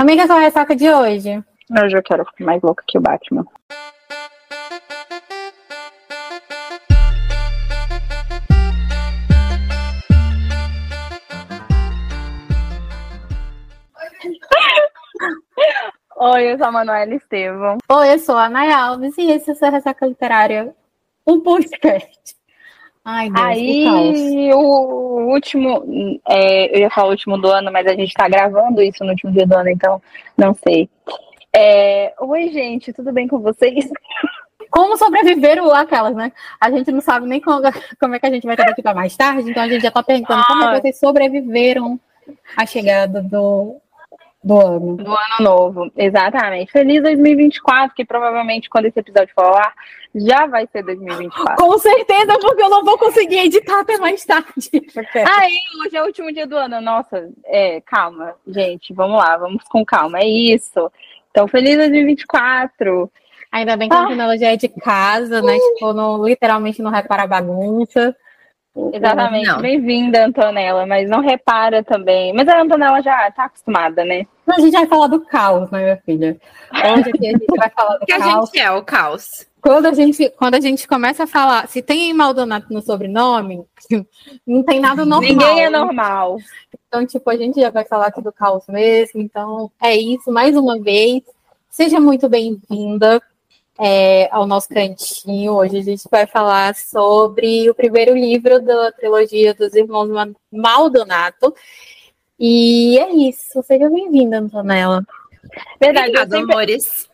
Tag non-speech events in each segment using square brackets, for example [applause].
Amiga, qual é a ressaca de hoje? Hoje eu quero ficar mais louca que o Batman. Oi, eu sou a Manuela Estevam. Oi, eu sou a Nay Alves e esse é o Ressaca Literária, um podcast. Ai, Deus, Aí, o último, é, eu ia falar o último do ano, mas a gente tá gravando isso no último dia do ano, então não sei. É, Oi, gente, tudo bem com vocês? [laughs] Como sobreviver aquelas, né? A gente não sabe nem como, como é que a gente vai estar aqui para mais tarde, então a gente já tá perguntando ah. como é que vocês sobreviveram à chegada do, do ano. Do ano novo, exatamente. Feliz 2024, que provavelmente quando esse episódio for lá, já vai ser 2024. Com certeza, porque eu não vou conseguir editar até mais tarde. Aí, [laughs] hoje é o último dia do ano. Nossa, é, calma, gente, vamos lá, vamos com calma. É isso. Então, feliz 2024. Ainda bem que ah. a Antonella já é de casa, né? Tipo, não, literalmente não repara bagunça. Exatamente. Bem-vinda, Antonella, mas não repara também. Mas a Antonella já tá acostumada, né? A gente vai falar do caos, né, minha filha? Hoje aqui a gente vai falar do que caos. [laughs] Que a gente é o caos. Quando a, gente, quando a gente começa a falar, se tem Maldonado no sobrenome, [laughs] não tem nada normal. Ninguém é normal. Então, tipo, a gente já vai falar aqui do caos mesmo. Então, é isso, mais uma vez. Seja muito bem-vinda é, ao nosso cantinho. Hoje a gente vai falar sobre o primeiro livro da trilogia dos Irmãos Maldonato. E é isso. Seja bem-vinda, Antonella. Verdade, Obrigada, sempre... amores.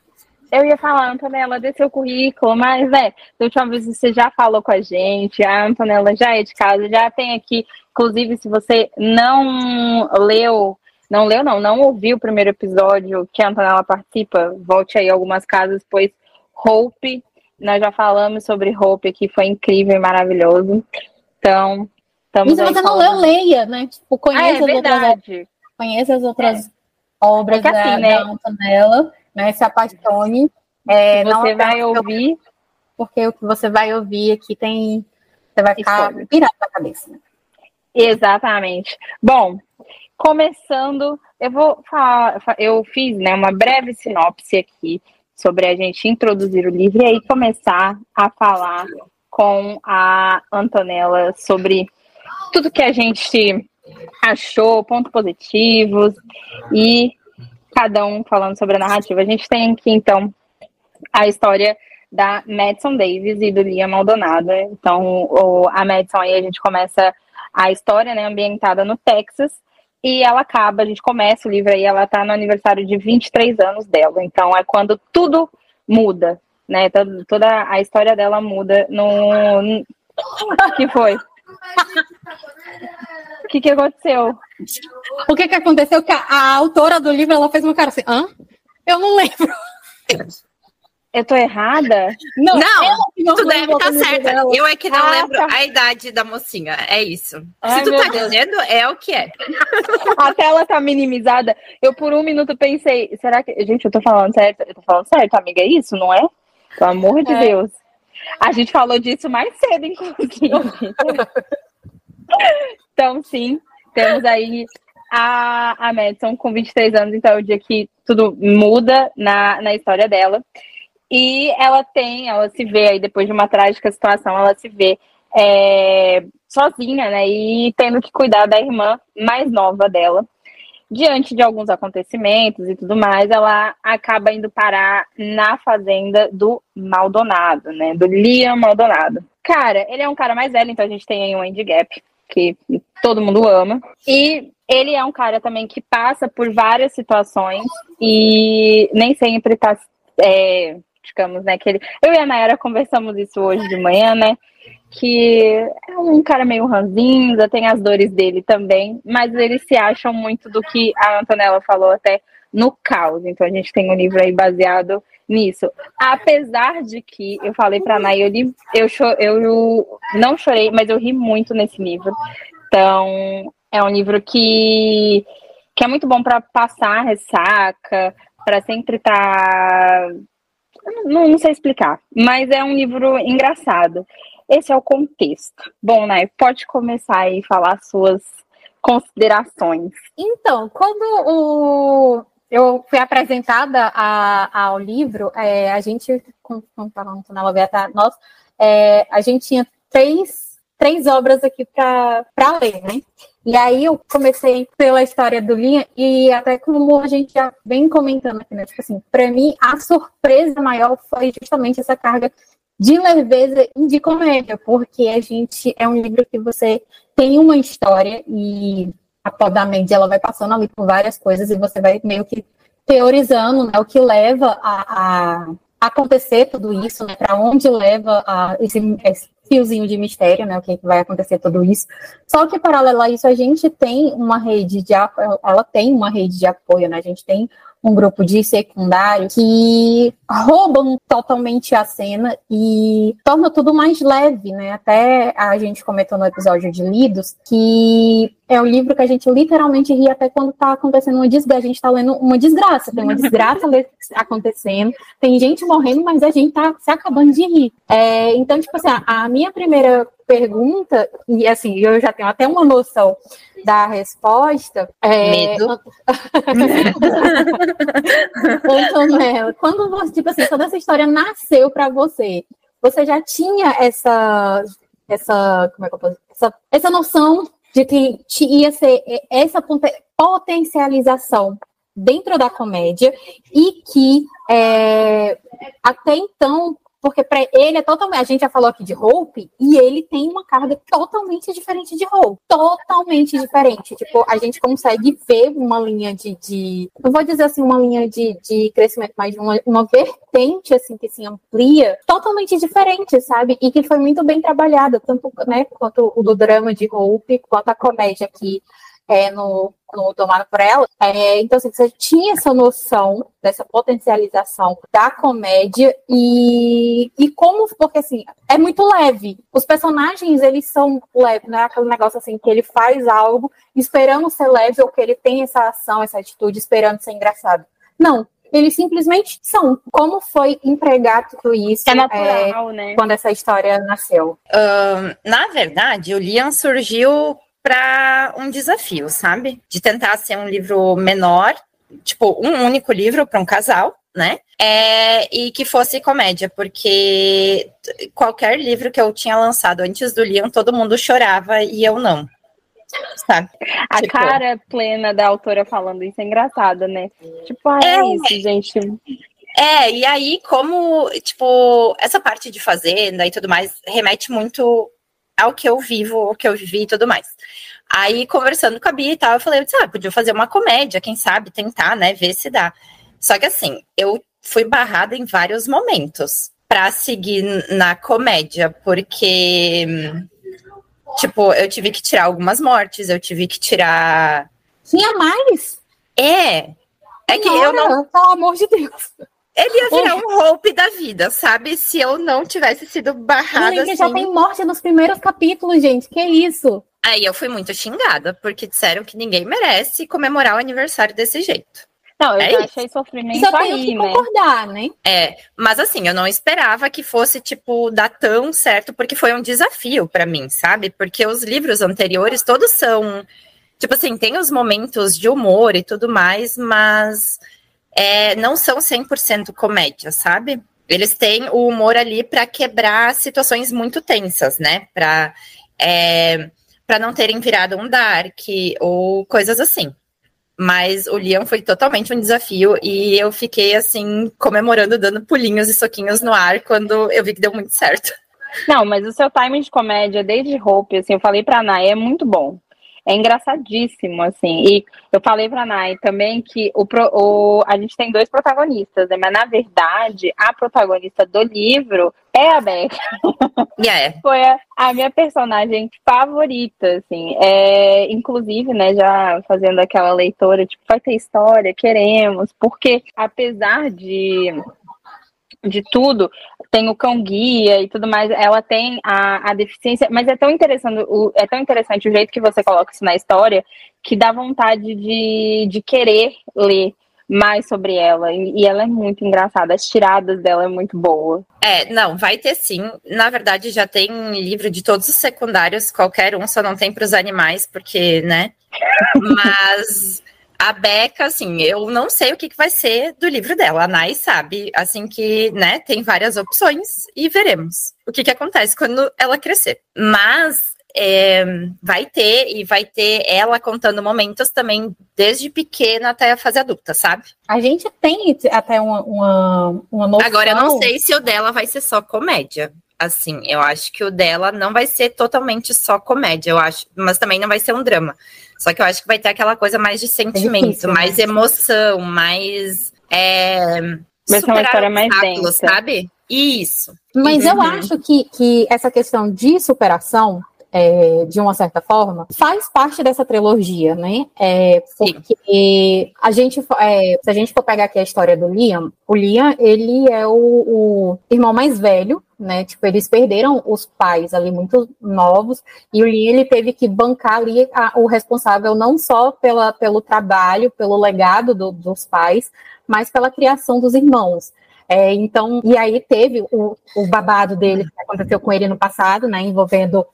Eu ia falar, Antonella, dê seu currículo, mas é, da última vez você já falou com a gente, a Antonella já é de casa, já tem aqui, inclusive, se você não leu, não leu, não, não ouviu o primeiro episódio que a Antonella participa, volte aí algumas casas, pois Hope. Nós já falamos sobre Hope aqui, foi incrível e maravilhoso. Então, estamos Se você não leu, leia, né? Tipo, conheça, ah, é as, outras, conheça as outras é. obras é assim, da, né? da Antonella, né? Se apaixone. É, você vai ouvir. Porque o que você vai ouvir aqui tem. Você vai ficar pirado na cabeça. Né? Exatamente. Bom, começando, eu vou falar, eu fiz né, uma breve sinopse aqui sobre a gente introduzir o livro e aí começar a falar com a Antonella sobre tudo que a gente achou, pontos positivos e cada um falando sobre a narrativa. A gente tem aqui, então, a história da Madison Davis e do Liam Maldonado. Então, o, a Madison aí a gente começa a história, né, ambientada no Texas, e ela acaba, a gente começa o livro aí, ela tá no aniversário de 23 anos dela. Então é quando tudo muda, né? Toda, toda a história dela muda no. que foi? O que, que aconteceu? O que, que aconteceu? Que a, a, autora do livro ela fez uma cara assim, hã? Eu não lembro. [laughs] Eu tô errada? Não, não tu deve estar tá certa. Eu é que não ah, lembro tá. a idade da mocinha. É isso. Ai, Se tu tá Deus. dizendo, é o que é. [laughs] A tela tá minimizada. Eu por um minuto pensei, será que. Gente, eu tô falando certo? Eu tô falando certo, amiga, é isso, não é? Pelo amor de é. Deus. A gente falou disso mais cedo, inclusive. [laughs] então, sim, temos aí a, a Madison com 23 anos, então é o dia que tudo muda na, na história dela. E ela tem, ela se vê aí depois de uma trágica situação, ela se vê é, sozinha, né? E tendo que cuidar da irmã mais nova dela. Diante de alguns acontecimentos e tudo mais, ela acaba indo parar na fazenda do Maldonado, né? Do Liam Maldonado. Cara, ele é um cara mais velho, então a gente tem aí um Andy Gap, que todo mundo ama. E ele é um cara também que passa por várias situações e nem sempre tá é, digamos, né? Que ele... Eu e a Nayara conversamos isso hoje de manhã, né? Que é um cara meio ranzinza, tem as dores dele também, mas eles se acham muito do que a Antonella falou até no caos. Então a gente tem um livro aí baseado nisso. Apesar de que eu falei pra Nay, eu, li, eu, eu, eu não chorei, mas eu ri muito nesse livro. Então, é um livro que, que é muito bom para passar ressaca, para sempre estar tá não, não sei explicar, mas é um livro engraçado. Esse é o contexto. Bom, né? Pode começar a falar suas considerações. Então, quando o eu fui apresentada a, ao livro, é, a gente, como falando na novela, nós, é, a gente tinha três, três obras aqui para ler, né? E aí eu comecei pela história do Linha e até como a gente já vem comentando aqui, né? Tipo assim, para mim a surpresa maior foi justamente essa carga de leveza e de comédia, porque a gente é um livro que você tem uma história e a podamente ela vai passando ali por várias coisas e você vai meio que teorizando né, o que leva a, a acontecer tudo isso, né, para onde leva a, esse, esse, fiozinho de mistério, né, o que vai acontecer tudo isso. Só que paralelo a isso, a gente tem uma rede de ela tem uma rede de apoio, né? A gente tem um grupo de secundário que roubam totalmente a cena e torna tudo mais leve, né? Até a gente comentou no episódio de Lidos que é um livro que a gente literalmente ri até quando tá acontecendo uma desgraça. A gente tá lendo uma desgraça, tem uma desgraça acontecendo, tem gente morrendo, mas a gente tá se acabando de rir. É, então, tipo assim, a minha primeira pergunta, e assim, eu já tenho até uma noção da resposta. É... Medo. [laughs] Antonella, quando você, tipo assim, quando essa história nasceu para você, você já tinha essa, essa, como é que eu posso, essa, essa noção de que ia ser essa potencialização dentro da comédia e que é, até então porque para ele é totalmente. A gente já falou aqui de Hope, e ele tem uma carga totalmente diferente de Hope. Totalmente diferente. Tipo, a gente consegue ver uma linha de. de não vou dizer assim, uma linha de, de crescimento, mas uma, uma vertente, assim, que se amplia, totalmente diferente, sabe? E que foi muito bem trabalhada, tanto né, quanto o do drama de Hope, quanto a comédia aqui é, no, no Tomado por Ela. É, então, assim, você tinha essa noção dessa potencialização da comédia e, e como, porque assim, é muito leve. Os personagens, eles são leves, não é aquele negócio assim que ele faz algo esperando ser leve ou que ele tem essa ação, essa atitude esperando ser engraçado. Não, eles simplesmente são. Como foi empregar tudo isso é natural, é, né? quando essa história nasceu? Uh, na verdade, o Liam surgiu para um desafio, sabe? De tentar ser um livro menor, tipo, um único livro para um casal, né? É, e que fosse comédia, porque qualquer livro que eu tinha lançado antes do Leon, todo mundo chorava e eu não. Sabe? A tipo... cara plena da autora falando isso é engraçada, né? Tipo, ah, é, é isso, gente. É, e aí, como, tipo, essa parte de fazenda e tudo mais remete muito ao que eu vivo, o que eu vivi e tudo mais. Aí, conversando com a Bia e tal, eu falei, eu disse, ah, podia fazer uma comédia, quem sabe, tentar, né, ver se dá. Só que assim, eu fui barrada em vários momentos para seguir na comédia, porque, tipo, eu tive que tirar algumas mortes, eu tive que tirar. Tinha mais? É. É que eu não. Pelo amor de Deus. Ele ia virar um roupe da vida, sabe? Se eu não tivesse sido barrada. Gente, assim... já tem morte nos primeiros capítulos, gente. Que isso? Aí eu fui muito xingada, porque disseram que ninguém merece comemorar o aniversário desse jeito. Não, eu é já achei sofrimento Só aí, que né? concordar, né? É, mas assim, eu não esperava que fosse, tipo, dar tão certo, porque foi um desafio para mim, sabe? Porque os livros anteriores todos são, tipo assim, tem os momentos de humor e tudo mais, mas é, não são 100% comédia, sabe? Eles têm o humor ali para quebrar situações muito tensas, né? Para é, para não terem virado um dark ou coisas assim. Mas o Leon foi totalmente um desafio e eu fiquei assim comemorando, dando pulinhos e soquinhos no ar quando eu vi que deu muito certo. Não, mas o seu timing de comédia desde Hope, assim, eu falei pra Nai, é muito bom é engraçadíssimo, assim. E eu falei pra Nai também que o, o, a gente tem dois protagonistas, né? Mas na verdade, a protagonista do livro é a Beck. Yeah. [laughs] Foi a, a, minha personagem favorita, assim. É, inclusive, né, já fazendo aquela leitora, tipo, vai ter história, queremos, porque apesar de de tudo, tem o cão guia e tudo mais, ela tem a, a deficiência, mas é tão interessante o, é tão interessante o jeito que você coloca isso na história que dá vontade de, de querer ler mais sobre ela. E ela é muito engraçada, as tiradas dela é muito boa. É, não, vai ter sim. Na verdade, já tem livro de todos os secundários, qualquer um, só não tem para os animais, porque, né? [laughs] Mas A Beca, assim, eu não sei o que, que vai ser do livro dela. A Nai sabe, assim que, né, tem várias opções e veremos o que, que acontece quando ela crescer. Mas é, vai ter, e vai ter ela contando momentos também, desde pequena até a fase adulta, sabe? A gente tem até uma, uma, uma noção. Agora, eu não sei se o dela vai ser só comédia. Assim, eu acho que o dela não vai ser totalmente só comédia, eu acho, mas também não vai ser um drama. Só que eu acho que vai ter aquela coisa mais de sentimento, é difícil, mais né? emoção, mais. É, vai ser uma história mais densa. sabe? Isso. Mas uhum. eu acho que, que essa questão de superação é, de uma certa forma, faz parte dessa trilogia, né? É, porque a gente, é, se a gente for pegar aqui a história do Liam, o Liam, ele é o, o irmão mais velho, né? Tipo, eles perderam os pais ali muito novos e o Liam ele teve que bancar ali a, o responsável não só pela, pelo trabalho, pelo legado do, dos pais, mas pela criação dos irmãos. É, então, e aí teve o, o, babado dele que aconteceu com ele no passado, né, envolvendo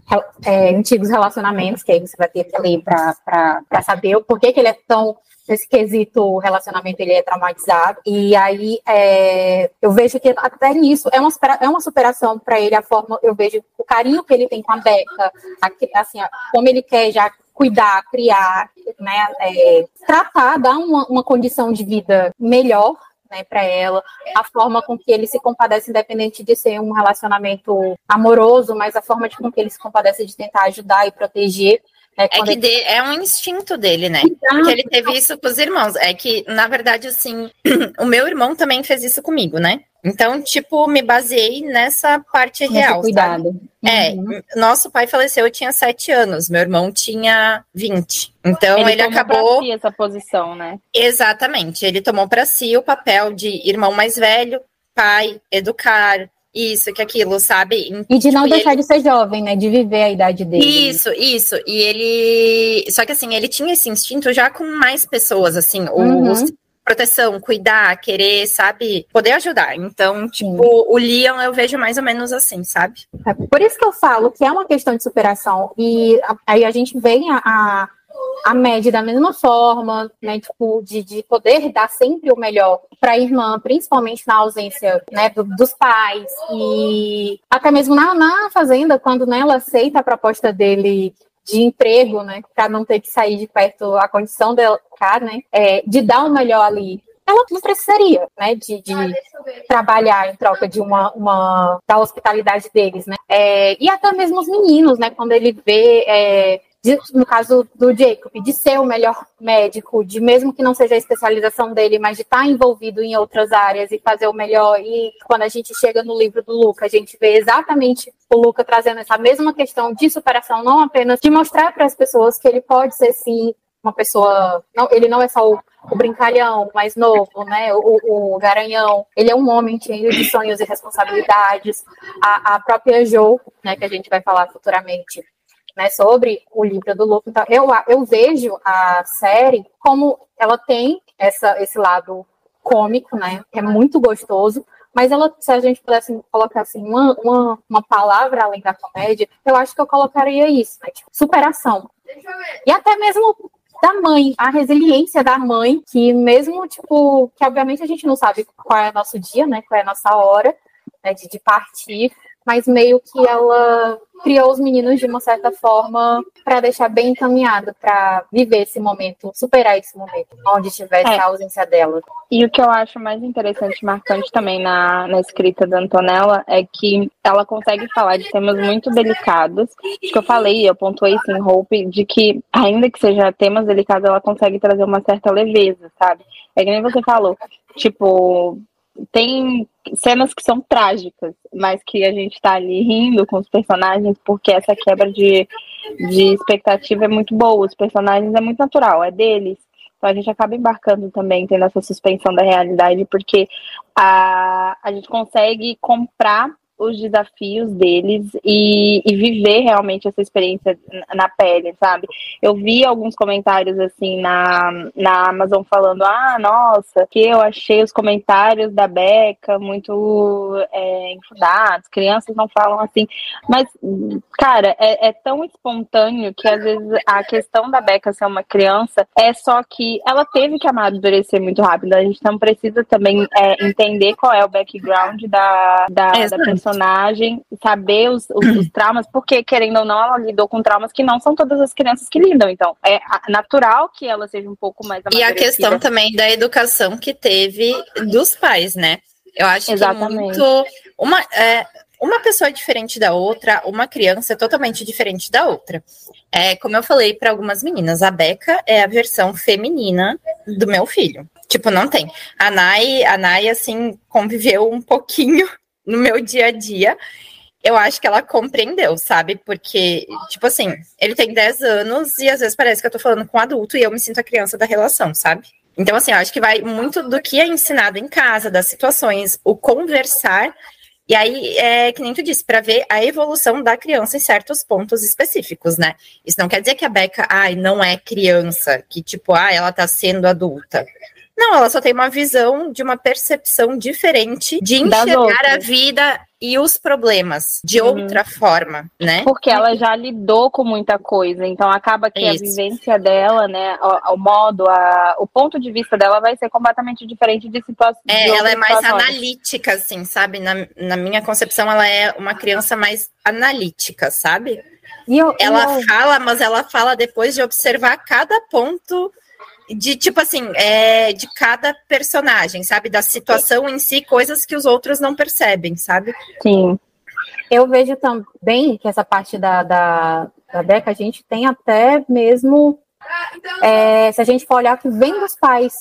é, antigos relacionamentos, que aí você vai ter que ler para saber o porquê que ele é tão nesse quesito relacionamento ele é traumatizado e aí é, eu vejo que até nisso é uma é uma superação para ele a forma eu vejo o carinho que ele tem com a Beca assim como ele quer já cuidar criar né é, tratar dar uma, uma condição de vida melhor né, para ela, a forma com que ele se compadece, independente de ser um relacionamento amoroso, mas a forma de com que ele se compadece de tentar ajudar e proteger. É, é que ele... de, é um instinto dele, né? Exato. Porque ele teve isso com os irmãos. É que, na verdade, assim, [clears throat] o meu irmão também fez isso comigo, né? Então, tipo, me baseei nessa parte real. Cuidado. É, uhum. É, nosso pai faleceu, eu tinha sete anos, meu irmão tinha 20. Então ele, ele acabou. Pra si essa posição, né? Exatamente. Ele tomou para si o papel de irmão mais velho, pai, educar, isso, que aquilo, sabe? E de não tipo, deixar ele... de ser jovem, né? De viver a idade dele. Isso, isso. E ele. Só que assim, ele tinha esse instinto já com mais pessoas, assim. Uhum. Os proteção, cuidar, querer, sabe, poder ajudar. Então, tipo, Sim. o Leon eu vejo mais ou menos assim, sabe? É por isso que eu falo que é uma questão de superação. E aí a gente vem a, a, a média da mesma forma, né? Tipo, de, de poder dar sempre o melhor para a irmã, principalmente na ausência né, do, dos pais. E até mesmo na, na fazenda, quando né, ela aceita a proposta dele de emprego, né, para não ter que sair de perto a condição dela, né, é, de dar o melhor ali. Ela não precisaria, né, de, de trabalhar em troca de uma, uma da hospitalidade deles, né, é, e até mesmo os meninos, né, quando ele vê é, de, no caso do Jacob, de ser o melhor médico, de mesmo que não seja a especialização dele, mas de estar envolvido em outras áreas e fazer o melhor. E quando a gente chega no livro do Luca, a gente vê exatamente o Luca trazendo essa mesma questão de superação, não apenas de mostrar para as pessoas que ele pode ser sim uma pessoa. Não, ele não é só o, o brincalhão mais novo, né? O, o, garanhão. Ele é um homem cheio de sonhos e responsabilidades. A, a própria Jo, né, que a gente vai falar futuramente, né, sobre o livro do Luke. Então, eu, eu vejo a série como ela tem essa, esse lado cômico, né? Que é muito gostoso. Mas ela, se a gente pudesse colocar assim, uma, uma, uma palavra além da comédia, eu acho que eu colocaria isso, né? Tipo, superação. E até mesmo da mãe, a resiliência da mãe, que mesmo, tipo, que obviamente a gente não sabe qual é o nosso dia, né? Qual é a nossa hora né, de, de partir, mas meio que ela criou os meninos de uma certa forma para deixar bem encaminhado para viver esse momento, superar esse momento, onde tivesse é. a ausência dela. E o que eu acho mais interessante e marcante também na, na escrita da Antonella é que ela consegue falar de temas muito delicados. Acho que eu falei, eu pontuei sim, Hope, de que, ainda que seja temas delicados, ela consegue trazer uma certa leveza, sabe? É que nem você falou, tipo, tem cenas que são trágicas, mas que a gente tá ali rindo com os personagens, porque essa quebra de, de expectativa é muito boa. Os personagens é muito natural, é deles. Então a gente acaba embarcando também, tendo essa suspensão da realidade, porque a, a gente consegue comprar os desafios deles e, e, viver realmente essa experiência na pele, sabe? Eu vi alguns comentários assim na, na Amazon falando: ah, nossa, que eu achei os comentários da Beca muito é, crianças não falam assim. Mas, cara, é, é tão espontâneo que às vezes a questão da Beca ser uma criança é só que ela teve que amadurecer muito rápido. A gente não precisa também é, entender qual é o background da, da, da personagem, saber os, os, os, [clears throat] traumas, porque, querendo ou não, ela lidou com traumas que não são todas as crianças que lidam. Então, é natural que ela seja um pouco mais E a questão também da educação que teve dos pais, né? Eu acho Exatamente. que muito. Uma, é, uma pessoa é diferente da outra, uma criança é totalmente diferente da outra. É, como eu falei para algumas meninas, a Beca é a versão feminina do meu filho. Tipo, não tem. A Nai, a Nai, assim, conviveu um pouquinho no meu dia a dia. Eu acho que ela compreendeu, sabe? Porque, tipo assim, ele tem 10 anos e às vezes parece que eu tô falando com um adulto e eu me sinto a criança da relação, sabe? Então, assim, eu acho que vai muito do que é ensinado em casa, das situações, o conversar. E aí, é que nem tu disse, para ver a evolução da criança em certos pontos específicos, né? Isso não quer dizer que a Beca, ai, não é criança, que tipo, ah, ela tá sendo adulta. Não, ela só tem uma visão de uma percepção diferente de enxergar a vida e os problemas de uhum. outra forma, né? Porque ela já lidou com muita coisa, então acaba que Isso. a vivência dela, né, o, o, modo, a, o ponto de vista dela vai ser completamente diferente de situações. É, ela é mais situações. analítica, assim, sabe? Na, na minha concepção, ela é uma criança mais analítica, sabe? Eu, ela eu... fala, mas ela fala depois de observar cada ponto de tipo assim, é, de cada personagem, sabe? Da situação em si, coisas que os outros não percebem, sabe? Sim. Eu vejo também que essa parte da, da, da Beca, a gente tem até mesmo. É, se a gente for olhar que vem dos pais,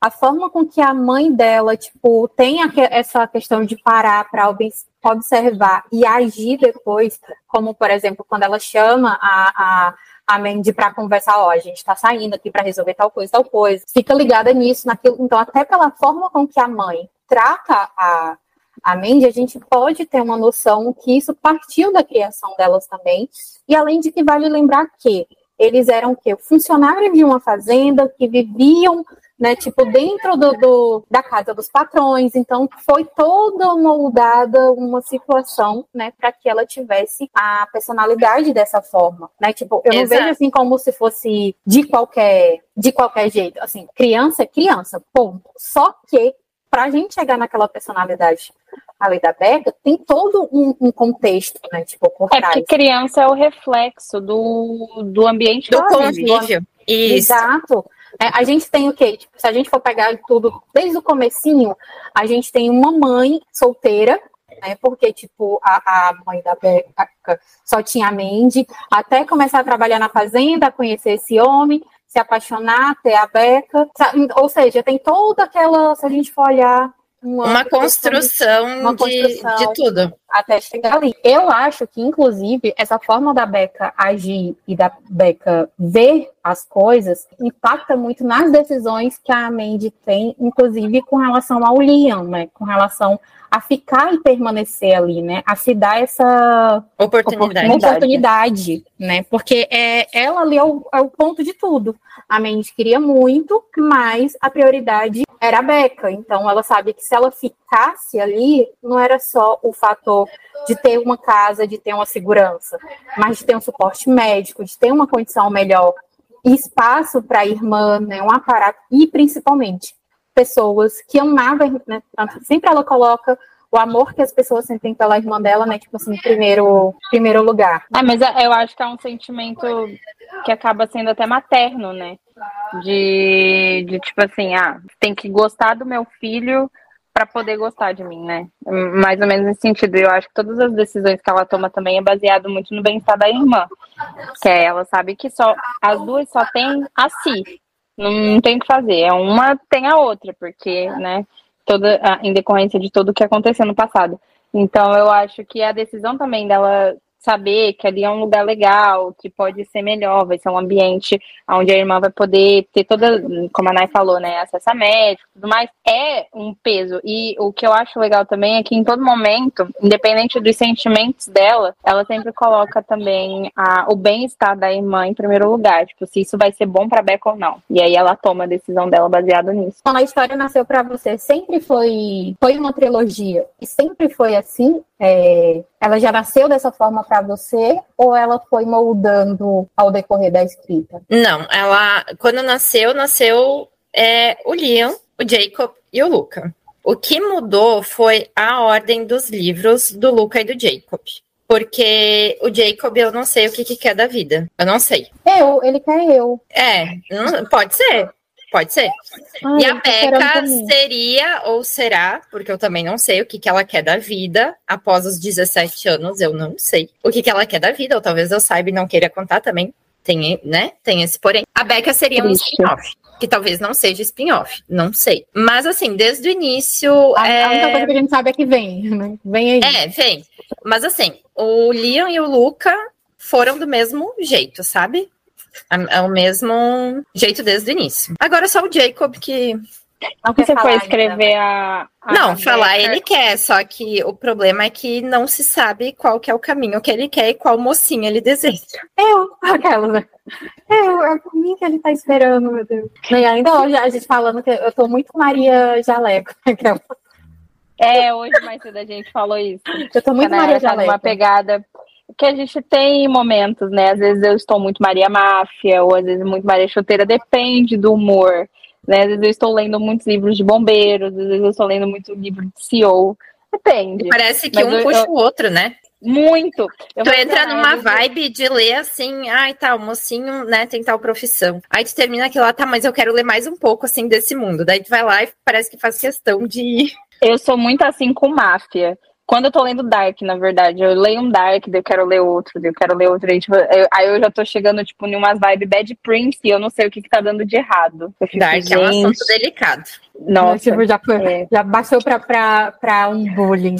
a forma com que a mãe dela, tipo, tem a, essa questão de parar para observar e agir depois, como, por exemplo, quando ela chama a, a a Mandy para conversar, ó, a gente está saindo aqui para resolver tal coisa, tal coisa. Fica ligada nisso, naquilo. Então, até pela forma com que a mãe trata a, a Mandy, a gente pode ter uma noção que isso partiu da criação delas também. E além de que vale lembrar que eles eram o quê? Funcionários de uma fazenda que viviam né? Tipo, dentro do, do, da casa dos patrões. Então, foi toda moldada uma situação, né, para que ela tivesse a personalidade dessa forma, né? Tipo, eu Exato. não vejo assim como se fosse de qualquer de qualquer jeito. Assim, criança é criança, ponto. Só que para a gente chegar naquela personalidade ali da Beca, tem todo um, um, contexto, né? Tipo, por é porque criança é o reflexo do, do ambiente do convívio. Isso. Exato. É, a gente tem o quê? Tipo, se a gente for pegar tudo desde o comecinho, a gente tem uma mãe solteira, né? Porque, tipo, a, a mãe da Beca só tinha a Mandy, até começar a trabalhar na fazenda, conhecer esse homem, se apaixonar, ter a Beca. Ou seja, tem toda aquela, se a gente for olhar uma, uma construção, uma construção de, de, tudo. Até chegar ali. Eu acho que, inclusive, essa forma da Beca agir e da Beca ver as coisas impacta muito nas decisões que a Mandy tem, inclusive com relação ao Liam, né? Com relação a ficar e permanecer ali, né? A se dar essa oportunidade, oportunidade né? Porque é, ela ali é o, é o ponto de tudo. A Mandy queria muito, mas a prioridade era a Beca. Então ela sabe que se ela ficasse ali, não era só o fator de ter uma casa, de ter uma segurança, mas de ter um suporte médico, de ter uma condição melhor, espaço para a irmã, né, um aparato e principalmente pessoas que amavam, né, sempre ela coloca o amor que as pessoas sentem pela irmã dela, né? Tipo assim, primeiro, primeiro lugar. É, mas eu acho que é um sentimento que acaba sendo até materno, né? De, de tipo assim, ah, tem que gostar do meu filho para poder gostar de mim, né? Mais ou menos nesse sentido. Eu acho que todas as decisões que ela toma também é baseado muito no bem-estar da irmã. Que é, ela sabe que só as duas só têm a si. Não, não tem o que fazer. É uma tem a outra, porque, né? toda em decorrência de tudo o que aconteceu no passado. Então eu acho que a decisão também dela saber que ali é um lugar legal, que pode ser melhor, vai ser um ambiente onde a irmã vai poder ter toda, como a Nay falou, né, acesso a médico tudo mais, é um peso. E o que eu acho legal também é que em todo momento, independente dos sentimentos dela, ela sempre coloca também a, o bem-estar da irmã em primeiro lugar, tipo, se isso vai ser bom para Becca ou não. E aí ela toma a decisão dela baseada nisso. Quando a história nasceu para você, sempre foi foi uma trilogia e sempre foi assim, é, ela já nasceu dessa forma para você ou ela foi moldando ao decorrer da escrita? Não, ela quando nasceu, nasceu é, o Liam, o Jacob e o Luca. O que mudou foi a ordem dos livros do Luca e do Jacob. Porque o Jacob, eu não sei o que, que quer da vida. Eu não sei. Eu, ele quer eu. É, não, pode ser. Pode ser. Ai, e a Becca seria ou será, porque eu também não sei o que, que ela quer da vida após os 17 anos, eu não sei o que, que ela quer da vida, ou talvez eu saiba e não queira contar também. Tem, né? Tem esse porém. A Becca seria um spin-off. Que talvez não seja spin-off, não sei. Mas assim, desde o início. A, é... a única coisa que a gente sabe é que vem, [laughs] né? Vem aí. É, vem. Mas assim, o Leon e o Luca foram do mesmo jeito, sabe? É o mesmo jeito desde o início. Agora só o Jacob que. Não que você foi escrever a, a, Não, falar ele quer, só que o problema é que não se sabe qual que é o caminho que ele quer e qual mocinha ele deseja. Eu, aquela, né? Eu, é por mim que ele tá esperando, meu Deus. E ainda hoje a gente falando que eu tô muito Maria Jaleco. Aquela. É, hoje mais cedo a gente falou isso. Eu tô muito Maria Jaleco. Uma pegada que a gente tem momentos, né? Às vezes eu estou muito Maria Máfia, ou às vezes muito Maria Chuteira, depende do humor. Né? Às vezes eu estou lendo muitos livros de bombeiros, às vezes eu estou lendo muito livro de CEO. Depende. Parece que Mas um eu, puxa eu... o outro, né? Muito. Eu tu entra numa vibe de ler assim, ai, tá, o mocinho, né, tem tal profissão. Aí tu termina aquilo lá, tá, mas eu quero ler mais um pouco, assim, desse mundo. Daí tu vai lá e parece que faz questão de. Eu sou muito assim com máfia. Quando eu tô lendo Dark, na verdade, eu leio um Dark, daí eu quero ler outro, daí eu quero ler outro, aí, tipo, eu, aí eu já tô chegando, tipo, em umas vibes Bad Prince e eu não sei o que, que tá dando de errado. Fico, Dark gente... é um assunto delicado. Nossa. Tipo, já, é. já baixou pra, pra, pra um bullying.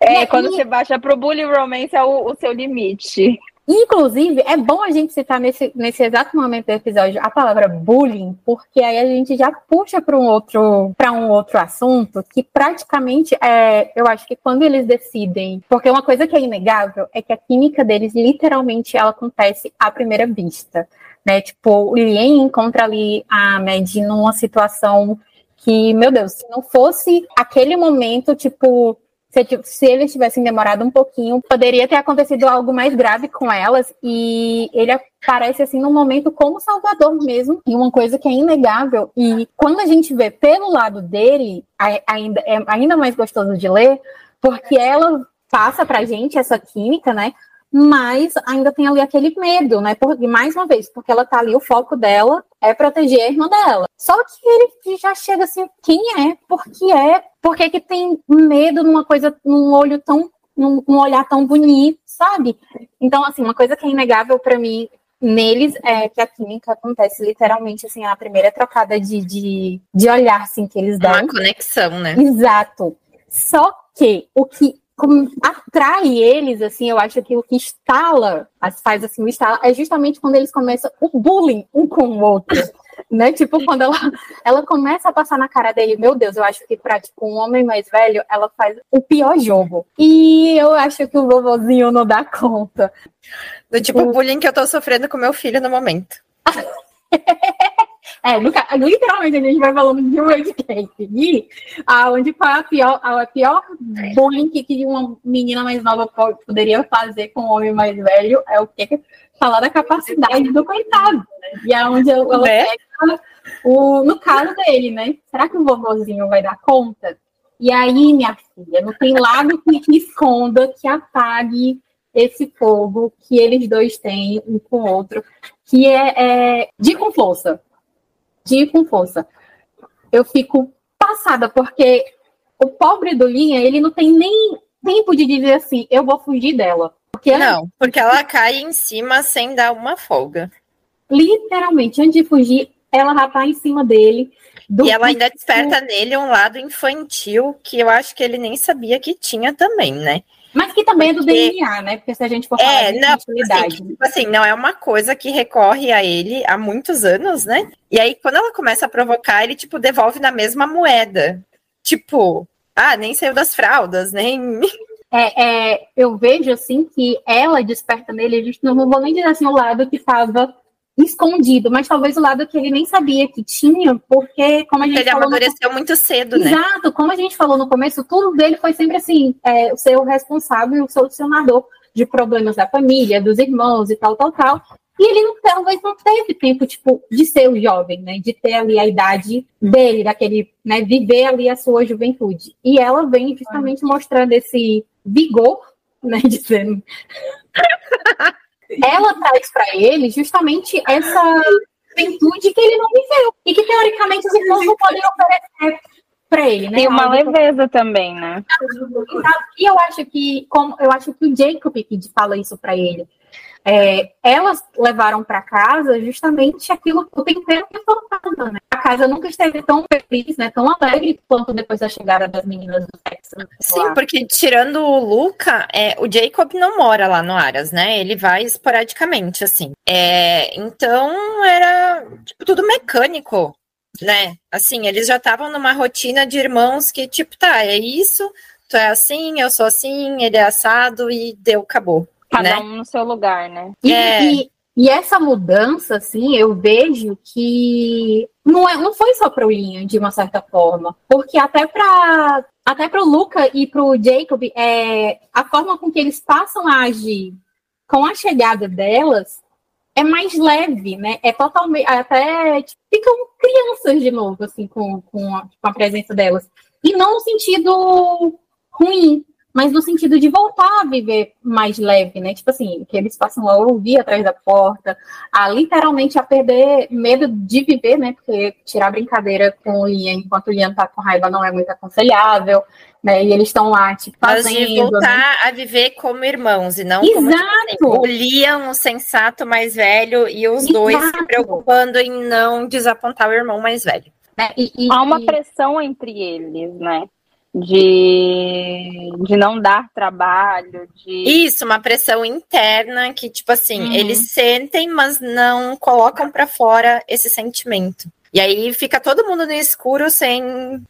É, quando você baixa pro bullying romance é o, o seu limite. Inclusive, é bom a gente citar nesse, nesse exato momento do episódio a palavra bullying, porque aí a gente já puxa para um outro para um outro assunto que praticamente é, eu acho que quando eles decidem, porque uma coisa que é inegável é que a química deles literalmente ela acontece à primeira vista, né? Tipo, o Lien encontra ali a Mad numa situação que, meu Deus, se não fosse aquele momento, tipo, se, se, eles tivessem demorado um pouquinho, poderia ter acontecido algo mais grave com elas. E ele aparece assim num momento como Salvador mesmo, e uma coisa que é inegável. E quando a gente vê pelo lado dele, ainda é ainda mais gostoso de ler, porque ela passa pra gente essa química, né? Mas ainda tem ali aquele medo, né? Por, mais uma vez, porque ela tá ali, o foco dela é proteger a irmã dela. Só que ele já chega assim, quem é? Por que é? Por que, que tem medo numa coisa, num olho tão, num, num olhar tão bonito, sabe? Então, assim, uma coisa que é inegável para mim neles é que a química acontece literalmente assim, a primeira trocada de, de, de olhar assim, que eles dão. Uma conexão, né? Exato. Só que o que como atrai eles, assim, eu acho que o que instala, faz assim, o instala, é justamente quando eles começam o bullying um com o outro. [laughs] né? Tipo, quando ela, ela começa a passar na cara dele, meu Deus, eu acho que pra tipo, um homem mais velho, ela faz o pior jogo. E eu acho que o vovozinho não dá conta. Do tipo o bullying que eu tô sofrendo com meu filho no momento. [laughs] É, literalmente a gente vai falando de Rage Cake. E aonde foi a pior, a pior bullying que uma menina mais nova poderia fazer com um homem mais velho é o que? Falar da capacidade do coitado. Né? E aonde ela né? o, no caso dele, né? Será que o vovozinho vai dar conta? E aí, minha filha, não tem lado que, que esconda, que apague esse fogo que eles dois têm um com o outro, que é, é de com força de ir com força. Eu fico passada, porque o pobre do Linha, ele não tem nem tempo de dizer assim, eu vou fugir dela. Porque ela... Não, porque ela cai em cima sem dar uma folga. Literalmente, antes de fugir, ela já tá em cima dele. E ela ainda desperta nele um lado infantil que eu acho que ele nem sabia que tinha também, né? Mas que também Porque... é do DNA, né? Porque se a gente for falar é, de não, assim, tipo assim, não é uma coisa que recorre a ele há muitos anos, né? E aí, quando ela começa a provocar, ele, tipo, devolve na mesma moeda. Tipo, ah, nem saiu das fraldas, nem. [laughs] É, é, eu vejo assim que ela desperta nele, a gente não vou nem dizer assim o lado que estava escondido, mas talvez o lado que ele nem sabia que tinha, porque como a gente ele falou amadureceu no... muito cedo, né? Exato, como a gente falou no começo, tudo dele foi sempre assim, é, ser o responsável e o solucionador de problemas da família, dos irmãos e tal, tal, tal. E ele não, talvez não teve tempo, tipo, de ser o jovem, né? De ter ali a idade dele, daquele, né? Viver ali a sua juventude. E ela vem justamente mostrando esse vigor, né? [laughs] Dizendo ela traz para ele justamente essa juventude que ele não viveu e que teoricamente os irmãos não podem oferecer para ele, né? E uma leveza também, né? E eu acho que como eu acho que o Jacob que fala isso para ele. É, elas levaram para casa justamente aquilo, o tempero que faltava, né? A casa nunca esteve tão feliz, né? Tão alegre quanto depois da chegada das meninas do Texas. Sim, lá. porque tirando o Luca, é, o Jacob não mora lá no Aras, né? Ele vai esporadicamente, assim. É, então era tipo, tudo mecânico, né? Assim, eles já estavam numa rotina de irmãos que, tipo, tá, é isso, tu é assim, eu sou assim, ele é assado e deu, acabou. Cada né? um no seu lugar, né? E, é. e, e, essa mudança, assim, eu vejo que não, é, não foi só para o Ian, de uma certa forma. Porque até para até para o Luca e para o Jacob, é, a forma com que eles passam a agir com a chegada delas é mais leve, né? É totalmente. Até tipo, ficam crianças de novo, assim, com, com, a, com a presença delas. E não no sentido ruim, mas no sentido de voltar a viver mais leve, né? Tipo assim, que eles passam a ouvir atrás da porta, a literalmente a perder medo de viver, né? Porque tirar brincadeira com o Ian enquanto o Ian tá com raiva não é muito aconselhável, né? E eles estão lá, tipo, fazendo. Mas de voltar né? a viver como irmãos e não Exato. como tipo, assim, o Liam, o sensato mais velho, e os Exato. dois se preocupando em não desapontar o irmão mais velho. É, e, e, Há uma pressão entre eles, né? De, de não dar trabalho, de isso, uma pressão interna que tipo assim uhum. eles sentem, mas não colocam para fora esse sentimento. E aí fica todo mundo no escuro sem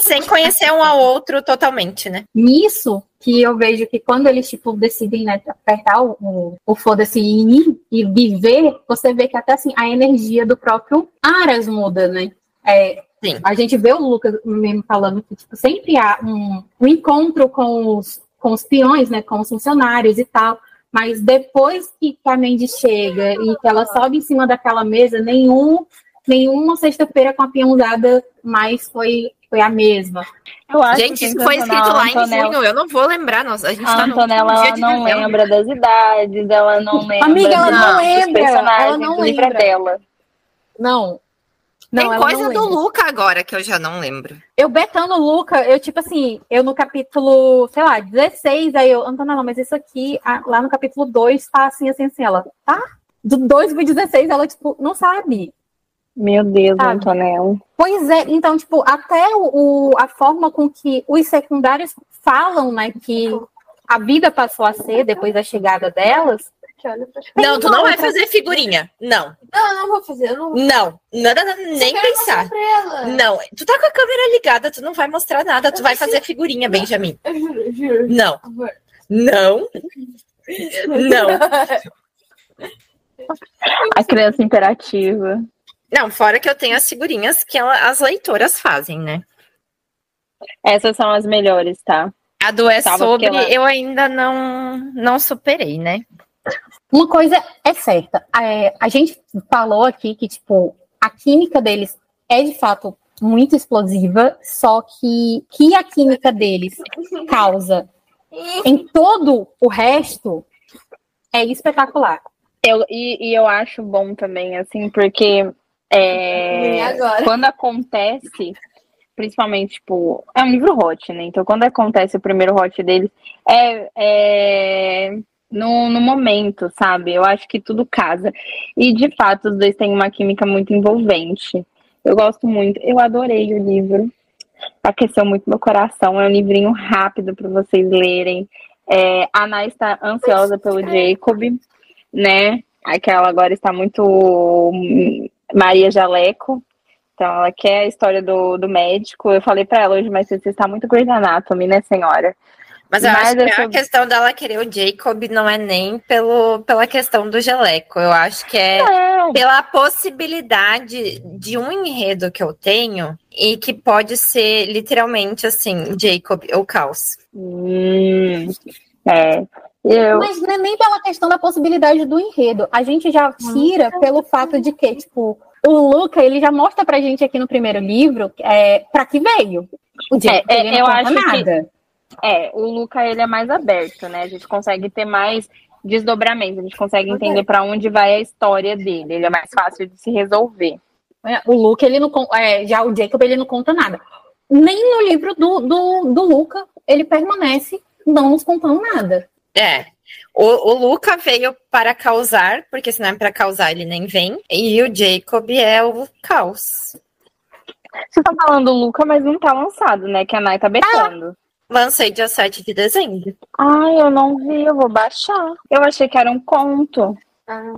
sem conhecer um ao outro totalmente, né? Nisso que eu vejo que quando eles tipo decidem né, apertar o, o, o foda-se e, e viver, você vê que até assim a energia do próprio Aras muda, né? É, Sim. A gente vê o Lucas mesmo falando que tipo, sempre há um, um encontro com os, com os peões, né, com os funcionários e tal. Mas depois que a Mandy chega e que ela sobe em cima daquela mesa, nenhum, nenhuma sexta-feira com a peãozada mais foi, foi a mesma. Eu acho gente, isso foi escrito lá Antonella. em junho, eu não vou lembrar. Nossa, a gente a tá Antonella, no ela não lembra das idades, ela não lembra. Amiga, ela não, lembra. Ela não lembra dela. Não, não, Tem coisa do Luca agora que eu já não lembro. Eu betando o Luca, eu tipo assim, eu no capítulo, sei lá, 16, aí eu, Antônia, não, mas isso aqui, lá no capítulo 2, tá assim, assim, assim, ela, tá? Do 2 pro 16, ela, tipo, não sabe. Meu Deus, sabe? Antonella. Pois é, então, tipo, até o, a forma com que os secundários falam, né, que a vida passou a ser depois da chegada delas, não, tu não vai fazer figurinha. Não. Não, não vou fazer. Não, vou... não nada, nem pensar. Não, tu tá com a câmera ligada, tu não vai mostrar nada, tu vai fazer figurinha, Benjamin. Eu juro, eu juro. Não. Não. Não. A criança imperativa. Não, fora que eu tenho as figurinhas que ela, as leitoras fazem, né? Essas são as melhores, tá? A do é sobre, ela... eu ainda não, não superei, né? Uma coisa é certa, é, a gente falou aqui que, tipo, a química deles é de fato muito explosiva, só que que a química deles causa em todo o resto é espetacular. Eu, e, e eu acho bom também, assim, porque é, quando acontece, principalmente, tipo, é um livro hot, né? Então, quando acontece o primeiro hot deles, é, é no, no momento, sabe? Eu acho que tudo casa. E de fato, os dois têm uma química muito envolvente. Eu gosto muito, eu adorei o livro. Aqueceu muito meu coração. É um livrinho rápido para vocês lerem. É, a Ana está ansiosa pelo Jacob, né? Aquela agora está muito hum, Maria Jaleco. Então, ela quer a história do, do médico. Eu falei para ela hoje, mas você está muito Grey's Anatomy, né, senhora? Mas eu Mas acho que a questão dela querer o Jacob não é nem pelo, pela questão do Jeleco. Eu acho que é não. pela possibilidade de um enredo que eu tenho e que pode ser literalmente assim, Jacob ou Caos. Hum, é. Eu... Mas não é nem pela questão da possibilidade do enredo. A gente já tira pelo fato de que, tipo, o Luca, ele já mostra pra gente aqui no primeiro livro é, pra que veio. O Jacob, é, é, eu acho nada. Que é, o Luca ele é mais aberto, né? A gente consegue ter mais desdobramentos, a gente consegue entender para onde vai a história dele. Ele é mais fácil de se resolver. É, o Luca, ele não é, já o Jacob, ele não conta nada. Nem no livro do, do, do Luca, ele permanece não nos contando nada. É. O, o Luca veio para causar, porque se não é para causar, ele nem vem. E o Jacob é o caos. Você tá falando do Luca, mas não tá lançado, né? Que a Nai tá betando. Lancei dia 7 de dezembro. Ai, eu não vi, eu vou baixar. Eu achei que era um conto. Ah.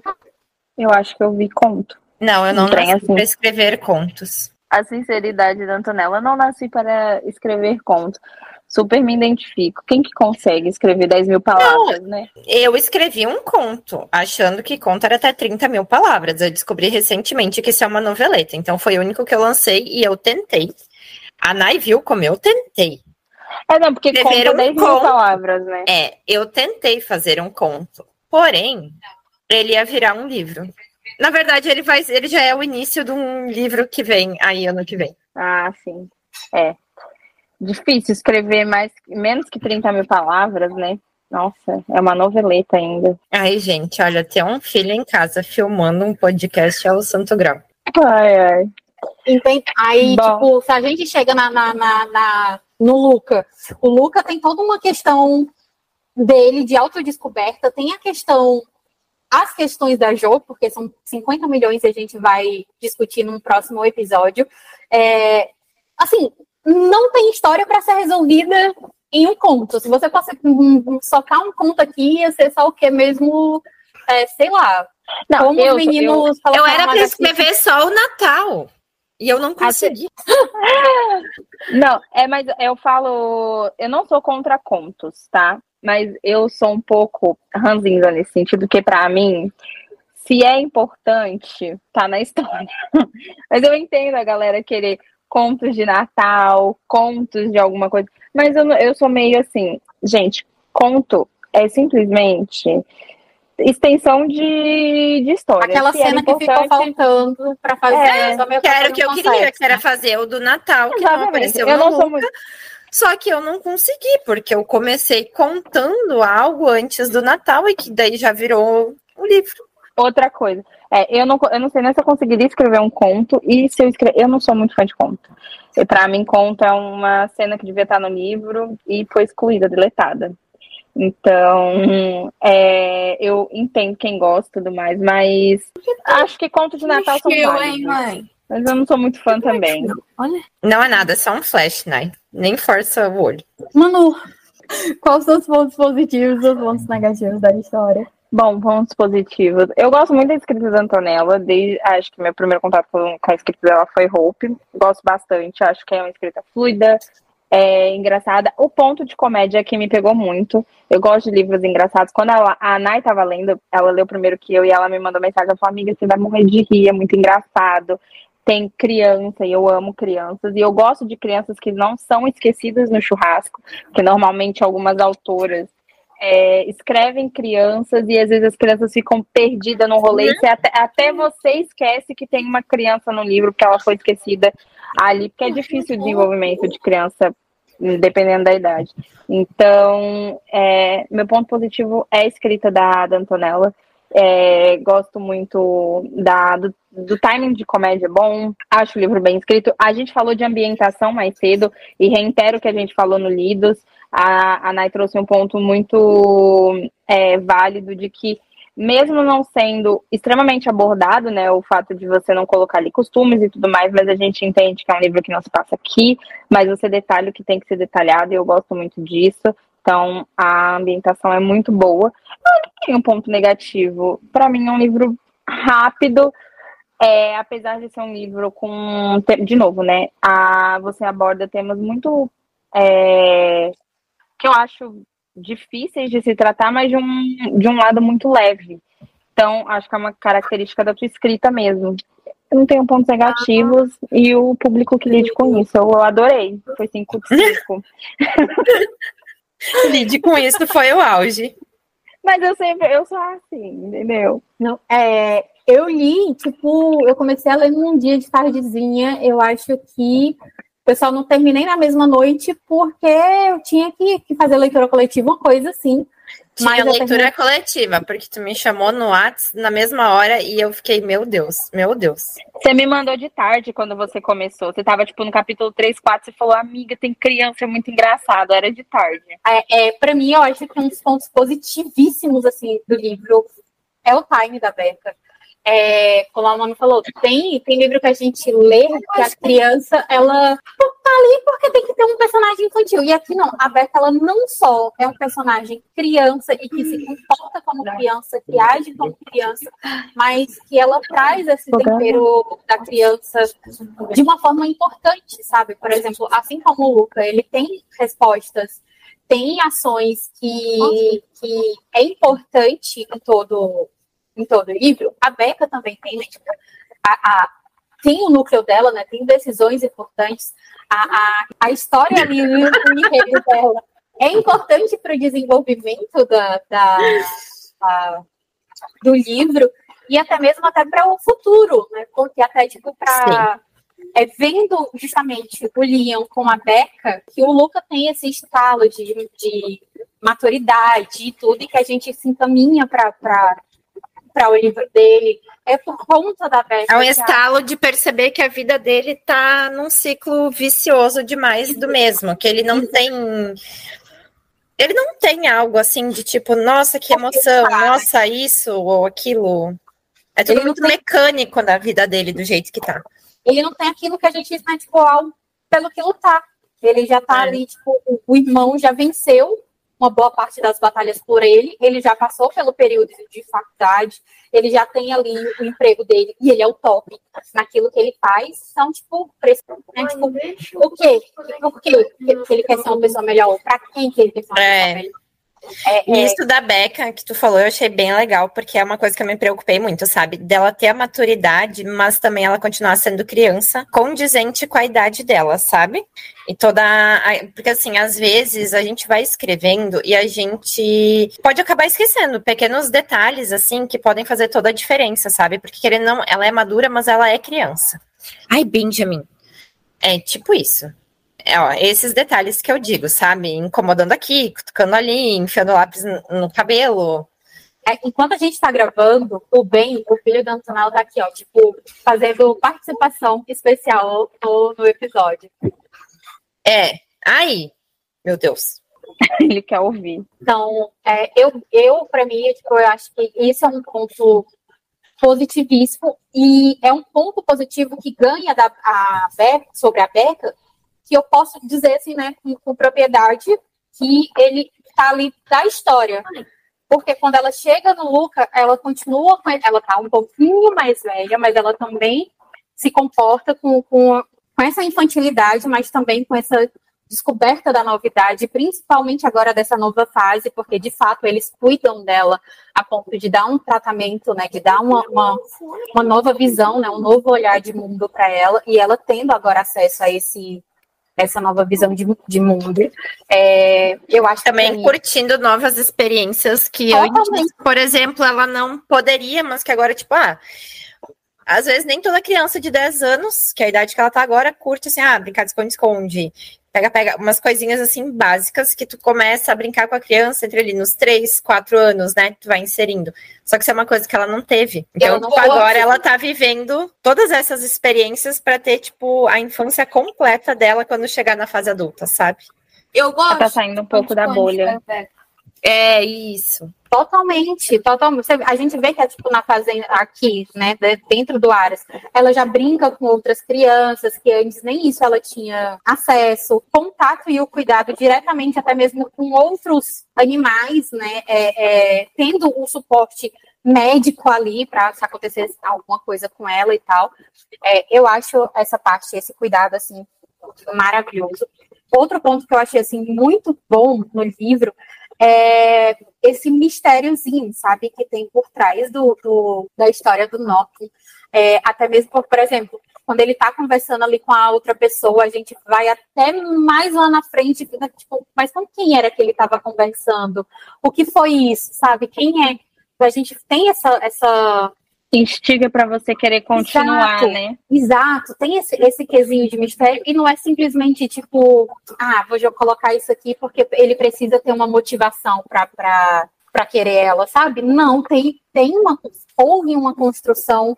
Eu acho que eu vi conto. Não, eu não nasci assim. para escrever contos. A sinceridade da Antonella, eu não nasci para escrever contos. Super me identifico. Quem que consegue escrever 10 mil palavras, não, né? Eu escrevi um conto, achando que conto era até 30 mil palavras. Eu descobri recentemente que isso é uma noveleta. Então foi o único que eu lancei e eu tentei. A Nai viu como eu tentei. É, não, porque conta um 10 mil conto. palavras, né? É, eu tentei fazer um conto, porém, ele ia virar um livro. Na verdade, ele vai, ele já é o início de um livro que vem aí ano que vem. Ah, sim. É. Difícil escrever mais, menos que 30 mil palavras, né? Nossa, é uma noveleta ainda. Ai, gente, olha, ter um filho em casa filmando um podcast é o santo grau. Ai, ai. Entendi. Aí, Bom. tipo, se a gente chega na, na, na, na no Luca. O Luca tem toda uma questão dele de autodescoberta, tem a questão, as questões da Jo, porque são 50 milhões e a gente vai discutir num próximo episódio. É, assim, não tem história para ser resolvida em um conto. Se você fosse socar um conto aqui, ia ser só o que mesmo, é, sei lá. Não, como eu, os meninos eu, eu era para escrever só o Natal. E eu não consegui. [laughs] não, é, mas eu falo, eu não sou contra contos, tá? Mas eu sou um pouco ranzinza nesse sentido, que para mim, se é importante, tá na história. [laughs] mas eu entendo a galera querer contos de Natal, contos de alguma coisa. Mas eu, eu sou meio assim, gente, conto é simplesmente extensão de, de história. Aquela que cena que ficou faltando para fazer. É, que era o que eu queria, que era fazer o do Natal, que Exatamente. não apareceu eu não nunca. Muito... Só que eu não consegui, porque eu comecei contando algo antes do Natal e que daí já virou um livro. Outra coisa, é, eu, não, eu não sei nem se eu conseguiria escrever um conto, e se eu escrever. Eu não sou muito fã de conto. Para mim, conto é uma cena que devia estar no livro e foi excluída, deletada. Então, é, eu entendo quem gosta e tudo mais, mas acho que contos de Natal são válidos. mãe? Mas eu não sou muito fã também. Olha. Não é nada, é só um flash, né? Nem força o olho. Manu, quais são os pontos positivos e os pontos negativos da história? Bom, pontos positivos. Eu gosto muito da escrita da Antonella, desde acho que meu primeiro contato com a escrita dela foi Hope. Gosto bastante, acho que é uma escrita fluida, é, engraçada. O ponto de comédia que me pegou muito. Eu gosto de livros engraçados. Quando ela, a Nai tava lendo, ela leu primeiro que eu e ela me mandou mensagem. Ela falou, amiga, você vai morrer de rir, é muito engraçado. Tem criança e eu amo crianças. E eu gosto de crianças que não são esquecidas no churrasco, que normalmente algumas autoras é, escrevem crianças e às vezes as crianças ficam perdidas no rolê. Até, até você esquece que tem uma criança no livro porque ela foi esquecida ali, porque é difícil o desenvolvimento de criança dependendo da idade. Então, é, meu ponto positivo é a escrita da, da Antonella. É, gosto muito da, do, do, timing de comédia bom, acho o livro bem escrito. A gente falou de ambientação mais cedo e reitero o que a gente falou no Lidos. A, a trouxe um ponto muito é, válido de que mesmo não sendo extremamente abordado, né, o fato de você não colocar ali costumes e tudo mais, mas a gente entende que é um livro que não se passa aqui, mas você detalha o que tem que ser detalhado e eu gosto muito disso. Então, a ambientação é muito boa. Não tenho um ponto negativo. Para mim, é um livro rápido, é, apesar de ser um livro com. De novo, né? A, você aborda temas muito. É, que eu acho difíceis de se tratar, mas de um, de um lado muito leve. Então, acho que é uma característica da tua escrita mesmo. Eu não tenho pontos negativos ah. e o público que lide com isso. Eu adorei. Foi 5 de 5. [laughs] lide com isso foi o auge. Mas eu sempre, eu sou assim, entendeu? Não, é, eu li, tipo, eu comecei a ler num dia de tardezinha. Eu acho que pessoal não terminei na mesma noite porque eu tinha que, que fazer leitura coletiva, uma coisa assim. Tinha Mas leitura terminei... coletiva, porque tu me chamou no WhatsApp na mesma hora e eu fiquei, meu Deus, meu Deus. Você me mandou de tarde quando você começou. Você tava, tipo, no capítulo 3, 4, você falou, amiga, tem criança, é muito engraçado. Era de tarde. É, é, pra mim, eu acho que um dos pontos positivíssimos, assim, do livro é o time da Beca é, como a Mami falou, tem, tem livro que a gente lê que a criança, ela tá ali porque tem que ter um personagem infantil. E aqui não, a Beca, ela não só é um personagem criança e que se comporta como criança, que age como criança, mas que ela traz esse tempero da criança de uma forma importante, sabe? Por exemplo, assim como o Luca, ele tem respostas tem ações que, que é importante em todo em todo o livro, a Beca também tem, né, tipo, a, a, tem o núcleo dela, né? Tem decisões importantes. A, a, a história ali, o [laughs] enredo dela é importante para o desenvolvimento da, da, da, do livro e até mesmo até para o futuro, né? Porque até tipo para é vendo justamente o Leon com a Beca que o Luca tem esse estalo de, de maturidade e tudo e que a gente se encaminha para para o livro dele, é por conta da Beth. É um estalo de perceber que a vida dele está num ciclo vicioso demais do mesmo, que ele não tem. Ele não tem algo assim de tipo, nossa, que emoção, nossa, isso ou aquilo. É tudo ele muito tem... mecânico na vida dele, do jeito que tá. Ele não tem aquilo que a gente né, tipo, pelo que lutar. Ele já tá é. ali, tipo, o irmão já venceu uma boa parte das batalhas por ele, ele já passou pelo período de faculdade, ele já tem ali o emprego dele e ele é o top naquilo que ele faz. Então, tipo, né, tipo o quê? Por quê que ele quer ser uma pessoa melhor? Para quem que ele quer ser uma é. pessoa melhor? É, é... Isso da Beca que tu falou, eu achei bem legal, porque é uma coisa que eu me preocupei muito, sabe? Dela ter a maturidade, mas também ela continuar sendo criança, condizente com a idade dela, sabe? E toda. A... Porque, assim, às vezes a gente vai escrevendo e a gente pode acabar esquecendo pequenos detalhes, assim, que podem fazer toda a diferença, sabe? Porque, querendo não, ela é madura, mas ela é criança. Ai, Benjamin. É tipo isso é, ó, esses detalhes que eu digo, sabe? Incomodando aqui, cutucando ali, enfiando lápis no, no cabelo. É, enquanto a gente está gravando, o Ben, o filho do Antonella, tá aqui, ó, tipo, fazendo participação especial no, no episódio. É, aí, meu Deus. [laughs] Ele quer ouvir. Então, é, eu, eu para mim, tipo, eu acho que isso é um ponto positivíssimo e é um ponto positivo que ganha da, a Beca, sobre a Beca, que eu posso dizer assim, né, com, com propriedade, que ele tá ali da história. Porque quando ela chega no Luca, ela continua com ela tá um pouquinho mais velha, mas ela também se comporta com, com, com essa infantilidade, mas também com essa descoberta da novidade, principalmente agora dessa nova fase, porque de fato eles cuidam dela a ponto de dar um tratamento, né, de dar uma, uma, uma nova visão, né, um novo olhar de mundo para ela, e ela tendo agora acesso a esse essa nova visão de, de mundo. É, eu acho também que... curtindo novas experiências que antes, por exemplo, ela não poderia, mas que agora, tipo, ah, às vezes nem toda criança de 10 anos, que é a idade que ela tá agora, curte assim, ah, brincar de esconde-esconde, Pega, pega umas coisinhas assim básicas que tu começa a brincar com a criança entre ali nos três, quatro anos, né? Tu vai inserindo. Só que isso é uma coisa que ela não teve. Então, tipo, agora ela tá vivendo todas essas experiências para ter, tipo, a infância completa dela quando chegar na fase adulta, sabe? Eu gosto. Ela tá saindo um pouco da bolha. É isso. Totalmente, totalmente. A gente vê que é tipo na fazenda aqui, né, dentro do Aras, ela já brinca com outras crianças que antes nem isso ela tinha acesso, contato e o cuidado diretamente até mesmo com outros animais, né, é, é, tendo o um suporte médico ali para se acontecer alguma coisa com ela e tal. É, eu acho essa parte, esse cuidado assim maravilhoso. Outro ponto que eu achei assim muito bom no livro é esse mistériozinho, sabe, que tem por trás do, do da história do Nokia. É, até mesmo, por, por exemplo, quando ele está conversando ali com a outra pessoa, a gente vai até mais lá na frente, tipo, mas com quem era que ele estava conversando? O que foi isso, sabe? Quem é? A gente tem essa, essa instiga para você querer continuar, exato, né? Exato, tem esse, esse quesinho de mistério e não é simplesmente tipo, ah, vou colocar isso aqui porque ele precisa ter uma motivação para querer ela, sabe? Não, tem, tem uma, houve uma construção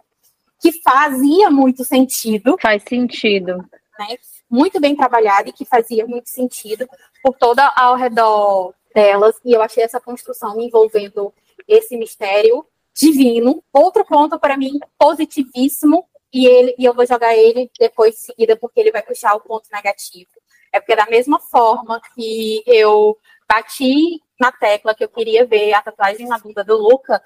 que fazia muito sentido. Faz sentido. Né? Muito bem trabalhada e que fazia muito sentido por toda ao redor delas. E eu achei essa construção envolvendo esse mistério divino. Outro ponto para mim positivíssimo e ele e eu vou jogar ele depois em seguida porque ele vai puxar o ponto negativo. É porque da mesma forma que eu bati na tecla que eu queria ver a tatuagem na bunda do Luca,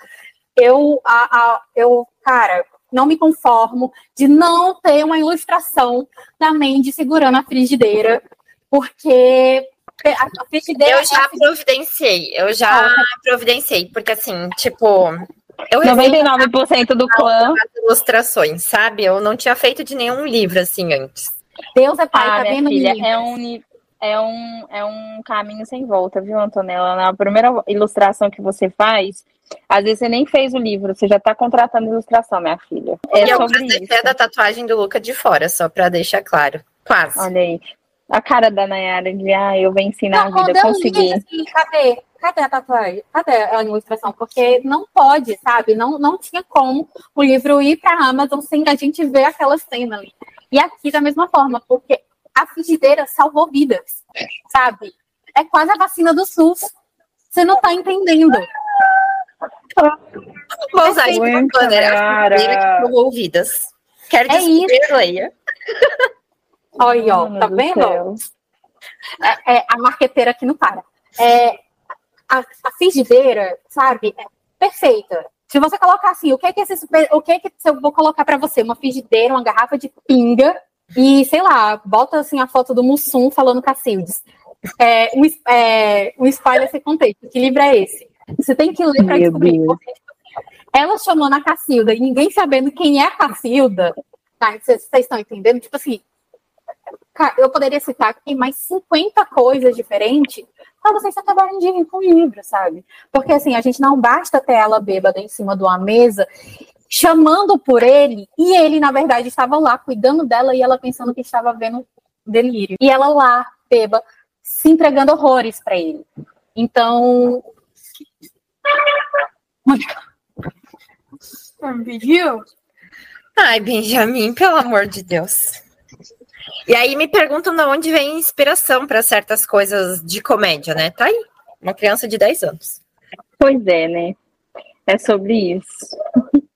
eu a, a, eu, cara, não me conformo de não ter uma ilustração da Mandy segurando a frigideira, porque a frigideira eu já providenciei, eu já providenciei, porque assim, tipo, eu 99% do clã. Ilustrações, sabe? Eu não tinha feito de nenhum livro assim antes. Deus é pai, ah, tá minha vendo? Filha, é um, é, um, é um caminho sem volta, viu, Antonella? Na primeira ilustração que você faz, às vezes você nem fez o livro, você já tá contratando ilustração, minha filha. É e eu isso. da tatuagem do Luca de fora, só pra deixar claro. Quase. Olha aí. A cara da Nayara de, ah, eu venci na não, vida, consegui. Assim, cadê? Cadê a tatuagem? Cadê a ilustração? Porque não pode, sabe? Não, não tinha como o livro ir para a Amazon sem a gente ver aquela cena ali. E aqui da mesma forma, porque a frigideira salvou vidas, sabe? É quase a vacina do SUS. Você não está entendendo. Vou usar isso para que salvou vidas. Quero é isso. Leia. Olha, ó, tá vendo? É, é, a marqueteira aqui não para. É, a, a frigideira, sabe, é perfeita. Se você colocar assim, o que é que esse, o que é que eu vou colocar para você? Uma frigideira, uma garrafa de pinga e, sei lá, bota assim a foto do Mussum falando Cacildes. É, um, é, um spoiler sem contexto. Que livro é esse? Você tem que ler para descobrir. Porque, ela chamou na Cacilda e ninguém sabendo quem é a Cacilda. Tá? Vocês estão entendendo? Tipo assim, eu poderia citar aqui mais 50 coisas diferentes para vocês acabarem de rir com o livro, sabe? Porque assim, a gente não basta ter ela bêbada em cima de uma mesa, chamando por ele, e ele, na verdade, estava lá cuidando dela e ela pensando que estava vendo delírio. E ela lá, bêbada, se entregando horrores para ele. Então. Ai, Benjamin, pelo amor de Deus. E aí me perguntam de onde vem inspiração para certas coisas de comédia, né? Tá aí, uma criança de 10 anos. Pois é, né? É sobre isso. [laughs]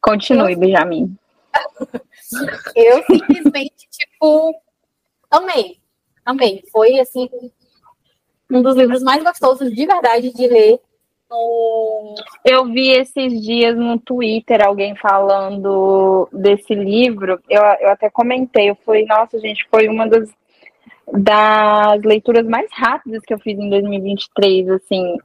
Continue, eu... Benjamin. Eu simplesmente, [laughs] tipo, amei. Amei. Foi, assim, um dos livros mais gostosos de verdade de ler eu vi esses dias no Twitter alguém falando desse livro. Eu, eu até comentei, eu falei, nossa, gente, foi uma das, das leituras mais rápidas que eu fiz em 2023, assim.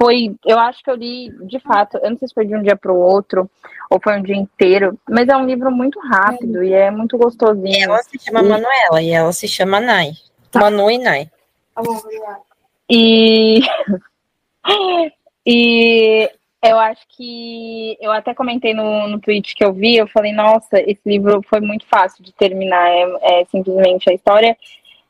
Foi, eu acho que eu li, de fato, eu não sei se foi de um dia para o outro, ou foi um dia inteiro, mas é um livro muito rápido e é muito gostosinho. Ela se chama e... Manuela e ela se chama Nai. Tá. Manu e Nai. Tá e [laughs] E eu acho que eu até comentei no, no tweet que eu vi, eu falei, nossa, esse livro foi muito fácil de terminar. É, é simplesmente a história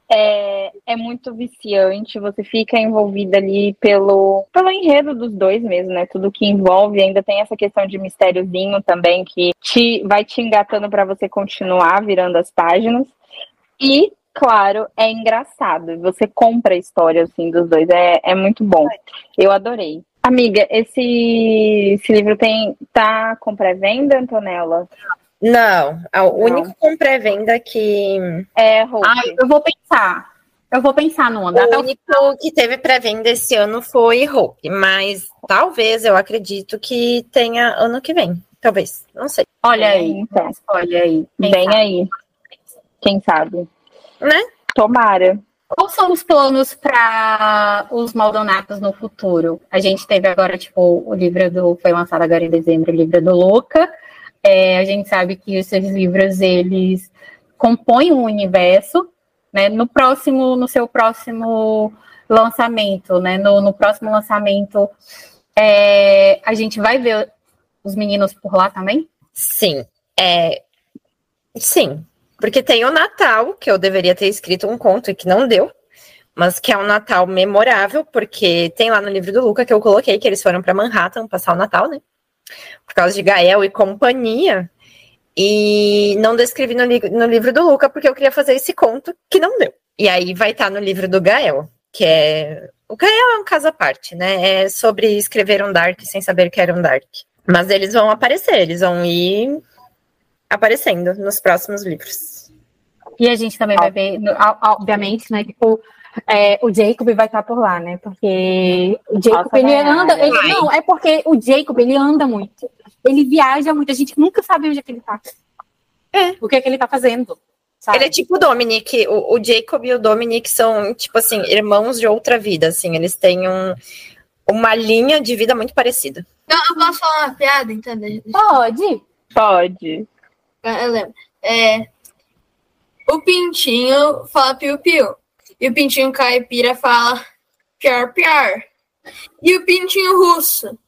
é, é muito viciante, você fica envolvida ali pelo, pelo enredo dos dois mesmo, né? Tudo que envolve, ainda tem essa questão de mistériozinho também que te vai te engatando para você continuar virando as páginas. E claro, é engraçado. Você compra a história assim dos dois, é, é muito bom. Eu adorei. Amiga, esse, esse livro tem tá com pré-venda, Antonella? Não, o único com pré-venda que. É Hope. Ai, eu vou pensar. Eu vou pensar no andar. O único que teve pré-venda esse ano foi Hope, mas talvez eu acredito que tenha ano que vem. Talvez, não sei. Olha aí, então. Olha aí. Quem Bem sabe? aí. Quem sabe? Né? Tomara. Quais são os planos para os Maldonatos no futuro? A gente teve agora, tipo, o livro do. Foi lançado agora em dezembro, o livro do Louca. É, a gente sabe que esses livros, eles compõem um universo, né? No próximo, no seu próximo lançamento, né? No, no próximo lançamento, é, a gente vai ver os meninos por lá também? Sim. É, sim. Porque tem o Natal, que eu deveria ter escrito um conto e que não deu, mas que é um Natal memorável, porque tem lá no livro do Luca que eu coloquei que eles foram para Manhattan passar o Natal, né? Por causa de Gael e companhia. E não descrevi no, li no livro do Luca porque eu queria fazer esse conto que não deu. E aí vai estar tá no livro do Gael, que é. O Gael é um caso à parte, né? É sobre escrever um Dark sem saber que era um Dark. Mas eles vão aparecer, eles vão ir aparecendo nos próximos livros. E a gente também vai ver, obviamente, né? Tipo, é, o Jacob vai estar por lá, né? Porque o Jacob, Nossa, ele anda. Ele, não, é porque o Jacob, ele anda muito. Ele viaja muito. A gente nunca sabe onde é que ele tá. É. O que é que ele tá fazendo. Sabe? Ele é tipo o Dominic. O, o, Jacob e o Dominic são, tipo assim, irmãos de outra vida, assim. Eles têm um, uma linha de vida muito parecida. Eu, eu posso falar uma piada, entendeu? Pode. Pode. Ah, eu lembro. É, o Pintinho fala piu-piu. E o Pintinho Caipira fala pior, pior. E o Pintinho Russo?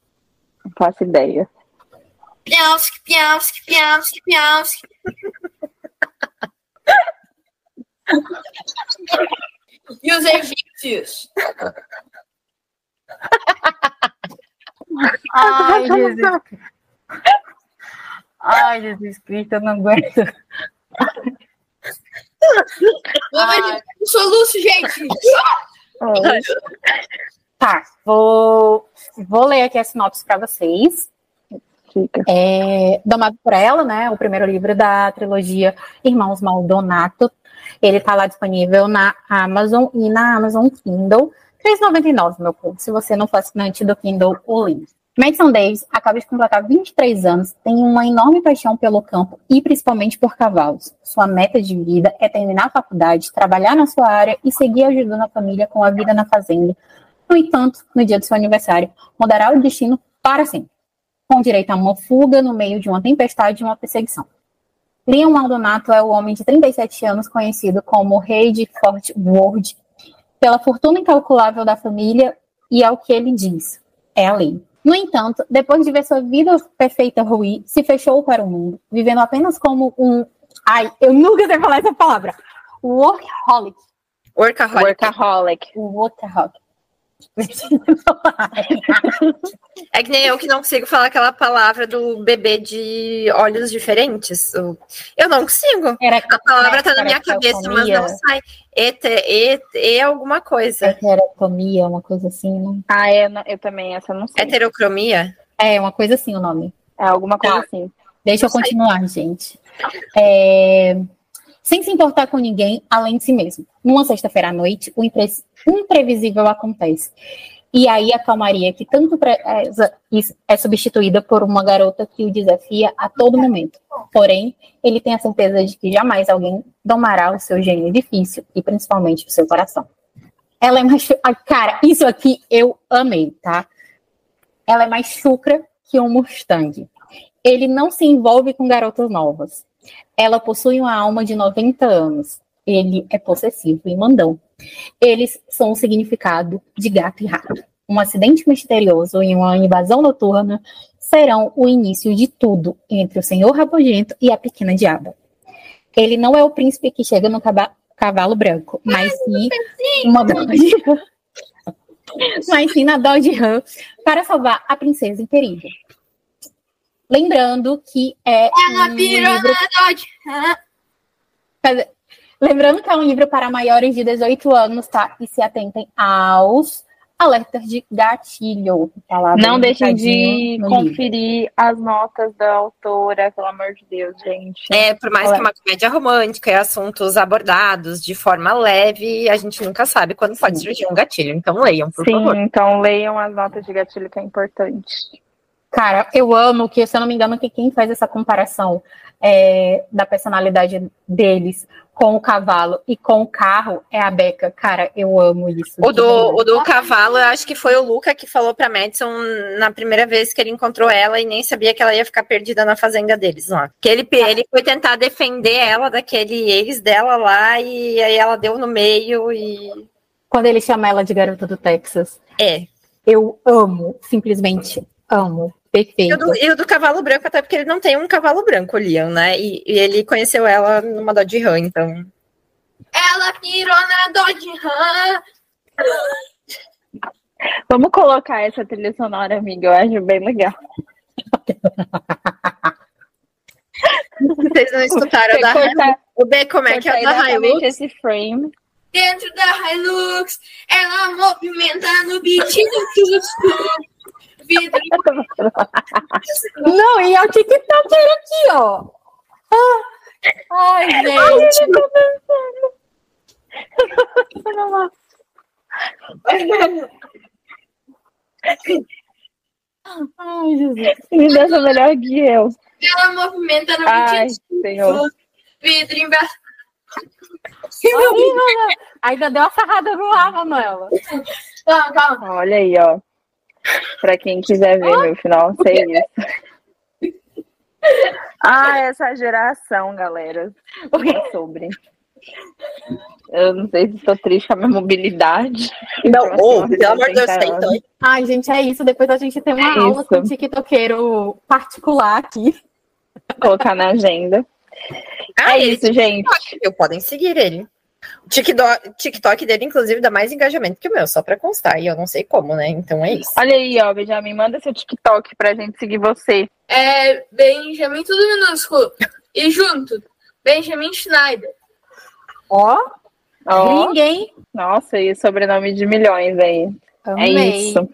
Não faço ideia. Piauski, piauski, piauski, piauski. e os egípcios? Ai, [laughs] Jesus. Ai, Jesus Cristo, eu não aguento. Ai. Eu soluço, gente. Tá, vou, vou ler aqui a sinopse para vocês. É, Domado por Ela, né? O primeiro livro da trilogia Irmãos Maldonato. Ele está lá disponível na Amazon e na Amazon Kindle. R$ 3,99, meu povo, se você não for assinante do Kindle ou link. Madison Davis acaba de completar 23 anos, tem uma enorme paixão pelo campo e principalmente por cavalos. Sua meta de vida é terminar a faculdade, trabalhar na sua área e seguir ajudando a família com a vida na fazenda. No entanto, no dia do seu aniversário, mudará o destino para sempre, com direito a uma fuga no meio de uma tempestade e uma perseguição. Leon Maldonato é o homem de 37 anos conhecido como Rei de Fort Worth pela fortuna incalculável da família e ao que ele diz, é a lei. No entanto, depois de ver sua vida perfeita ruir, se fechou para o mundo, vivendo apenas como um. Ai, eu nunca sei falar essa palavra. Workaholic. Workaholic. Workaholic. Workaholic. É que nem eu que não consigo falar aquela palavra do bebê de olhos diferentes. Eu não consigo. Era, a palavra tá na minha cabeça, mas não sai. Et, et, e alguma coisa. Heterocromia, uma coisa assim, né? Ah, é, eu também, essa eu não sei. Heterocromia? É, uma coisa assim o nome. É alguma coisa ah, assim. Deixa eu continuar, gente. É sem se importar com ninguém além de si mesmo. Numa sexta-feira à noite, o imprevisível acontece. E aí a calmaria que tanto preza é substituída por uma garota que o desafia a todo momento. Porém, ele tem a certeza de que jamais alguém domará o seu gênio difícil e principalmente o seu coração. Ela é mais. Cara, isso aqui eu amei, tá? Ela é mais chucra que um Mustang. Ele não se envolve com garotas novas. Ela possui uma alma de 90 anos. Ele é possessivo e mandão. Eles são o significado de gato e rato. Um acidente misterioso e uma invasão noturna serão o início de tudo entre o senhor rabugento e a pequena diaba. Ele não é o príncipe que chega no cavalo branco, mas sim uma Dodge mas sim na Dodge Ram para salvar a princesa em perigo. Lembrando que é. Ela um virou livro... Lembrando que é um livro para maiores de 18 anos, tá? E se atentem aos alertas de gatilho. Tá não deixem de conferir livro. as notas da autora, pelo amor de Deus, gente. É, por mais Olha. que uma comédia romântica e assuntos abordados de forma leve, a gente nunca sabe quando Sim. pode surgir um gatilho. Então leiam, por Sim, favor. Sim, então leiam as notas de gatilho que é importante. Cara, eu amo que, se eu não me engano, que quem faz essa comparação é, da personalidade deles com o cavalo e com o carro é a Beca. Cara, eu amo isso. O do, o do cavalo, eu acho que foi o Luca que falou pra Madison na primeira vez que ele encontrou ela e nem sabia que ela ia ficar perdida na fazenda deles lá. Que ele, ele foi tentar defender ela daquele ex dela lá e aí ela deu no meio e. Quando ele chama ela de garota do Texas. É. Eu amo, simplesmente amo. Perfeito. E o, do, e o do cavalo branco, até porque ele não tem um cavalo branco, o Liam, né? E, e ele conheceu ela numa Dodge Ram, então. Ela pirou na Dodge Ram. Vamos colocar essa trilha sonora, amiga. Eu acho bem legal. Vocês não escutaram da cortar, O B, como é que é da Hilux? esse frame. Dentro da Hilux, ela movimenta no beat do susto vidro. Não, e é o TikTok aqui, ó. Ah, ai, gente. Ai, Jesus. Me dessa melhor que eu. Ela movimenta no Ai, Senhor. vidro embaixo. Ainda deu uma sarrada no ar, Manuela. Calma, calma. Olha aí, ó. Pra quem quiser ver meu final, sei isso. Ah, essa geração, galera. O que é sobre? Eu não sei se estou triste com a minha mobilidade. Não, oh, pelo amor de Deus, então. Ai, gente, é isso. Depois a gente tem uma é aula isso. com o tiktokeiro particular aqui. Colocar na agenda. Ah, é isso, gente. Podem seguir ele. O TikTok, TikTok dele, inclusive, dá mais engajamento que o meu, só pra constar. E eu não sei como, né? Então é isso. Olha aí, ó, Benjamin, manda seu TikTok pra gente seguir você. É Benjamin, tudo minúsculo. E junto, Benjamin Schneider. Ó, ó. Ninguém. Nossa, e sobrenome de milhões aí. É Amei. É isso.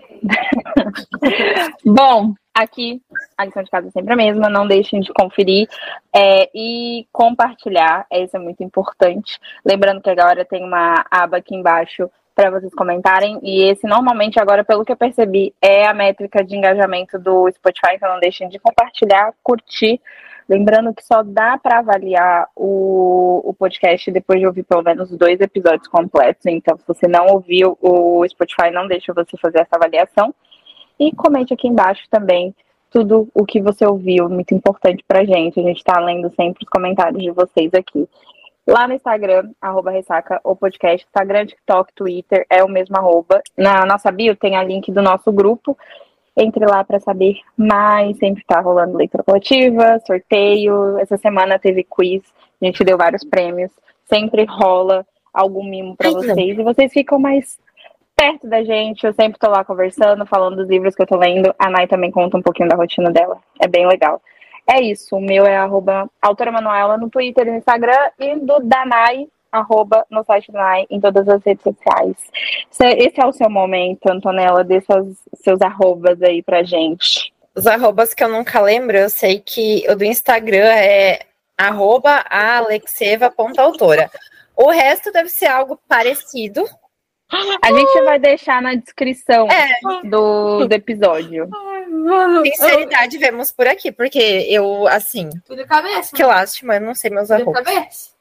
[laughs] Bom, aqui a lição de casa é sempre a mesma, não deixem de conferir é, e compartilhar, isso é muito importante. Lembrando que agora tem uma aba aqui embaixo para vocês comentarem, e esse normalmente, agora, pelo que eu percebi, é a métrica de engajamento do Spotify, então não deixem de compartilhar, curtir. Lembrando que só dá para avaliar o, o podcast depois de ouvir pelo menos dois episódios completos. Então, se você não ouviu o Spotify, não deixa você fazer essa avaliação. E comente aqui embaixo também tudo o que você ouviu, muito importante pra gente. A gente tá lendo sempre os comentários de vocês aqui. Lá no Instagram, arroba ressaca o podcast, Instagram, TikTok, Twitter, é o mesmo arroba. Na nossa bio tem a link do nosso grupo. Entre lá para saber mais. Sempre tá rolando leitura coletiva, sorteio. Essa semana teve quiz, a gente deu vários prêmios. Sempre rola algum mimo para vocês e vocês ficam mais perto da gente. Eu sempre tô lá conversando, falando dos livros que eu tô lendo. A Nai também conta um pouquinho da rotina dela. É bem legal. É isso. O meu é arroba autora Manuela no Twitter e no Instagram. E do Danai, arroba no site do Nai, em todas as redes sociais. Esse é o seu momento, Antonella. Dê seus, seus arrobas aí pra gente. Os arrobas que eu nunca lembro, eu sei que o do Instagram é arroba alexeva.autora. O resto deve ser algo parecido, a gente vai deixar na descrição é. do, do episódio. Sinceridade, vemos por aqui, porque eu, assim. Tudo cabeça. Que lástima, eu não sei meus Tudo arrobas. cabeça.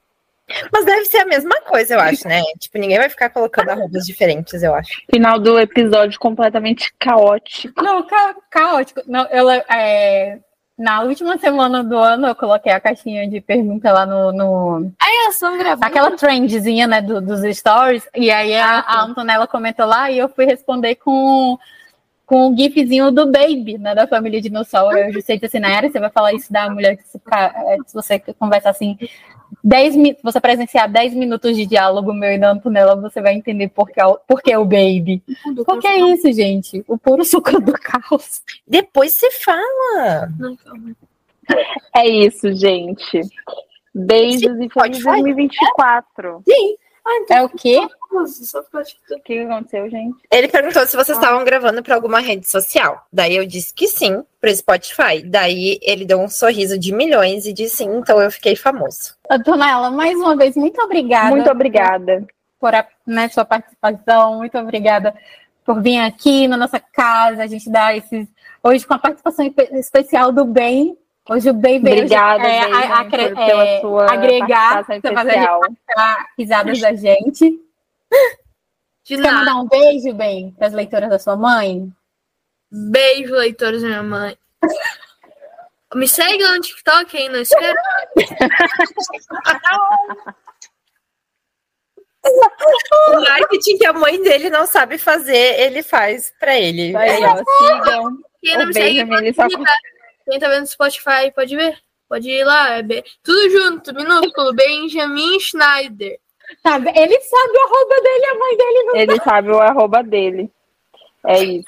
Mas deve ser a mesma coisa, eu acho, né? tipo, ninguém vai ficar colocando arrobas diferentes, eu acho. Final do episódio completamente caótico. Não, ca caótico. Não, eu, é, na última semana do ano, eu coloquei a caixinha de pergunta lá no. no... Aí elas estão gravando. Aquela trendzinha, né, do, dos stories. E aí a, a, Antonella comentou lá e eu fui responder com, com o gifzinho do Baby, né, da família dinossauro. Eu sei que assim, na era você vai falar isso da mulher que se, é, se você conversa assim 10 você presenciar 10 minutos de diálogo meu e da Antonella, você vai entender por que, por que o baby. Porque é isso, gente. O puro suco do caos. Depois você fala. É isso, gente. Beijos e feliz Spotify. 2024. Sim. É o quê? Só pra te- O que aconteceu, gente? Ele perguntou se vocês estavam gravando para alguma rede social. Daí eu disse que sim, pro Spotify. Daí ele deu um sorriso de milhões e disse sim, então eu fiquei famoso. Antonella, mais uma vez, muito obrigada. Muito obrigada. por a né, sua participação. Muito obrigada por vir aqui na nossa casa. A gente dá esses. Hoje com a participação espe- especial do Bem. Hoje o Bem veio Obrigada, é, Benjamin, a- acre- por- pela é, sua agregar, pra fazer a risadas da gente. De Quer nada. mandar um beijo, Bem, para as leitoras da sua mãe? Beijo, leitores da minha mãe. Me segue no TikTok aí, não esquece. [laughs] O marketing que a mãe dele não sabe fazer, ele faz para ele. Aí, É ó, sigam. Quem não O me segue, ele só? Quem tá vendo no Spotify, pode ver. Pode ir lá. É Tudo junto, minúsculo. Benjamin Schneider. Tá, ele sabe o arroba dele, a mãe dele não. Ele sabe o arroba dele. É isso.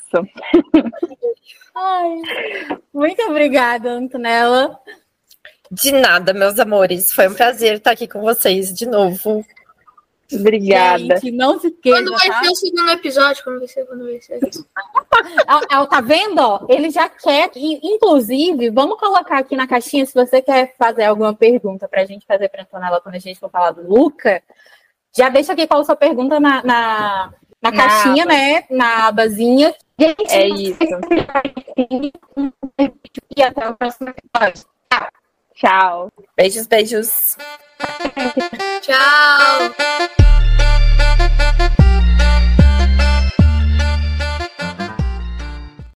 Ai. Muito obrigada, Antonella. De nada, meus amores. Foi um prazer estar aqui com vocês de novo. Obrigada. Gente, não se. Quando vai tá? ser o segundo episódio? Quando vai ser? Quando vai ser? [laughs] Ah, ah, tá vendo? ó? Ele já quer. e, Inclusive, vamos colocar aqui na caixinha se você quer fazer alguma pergunta para a gente fazer para Antonella quando a gente for falar do Luca. Já deixa aqui qual a sua pergunta na, na, na Na caixinha, aba. né? Na abazinha. Gente, É isso. E até o próximo episódio. Tchau. Beijos, beijos. Tchau.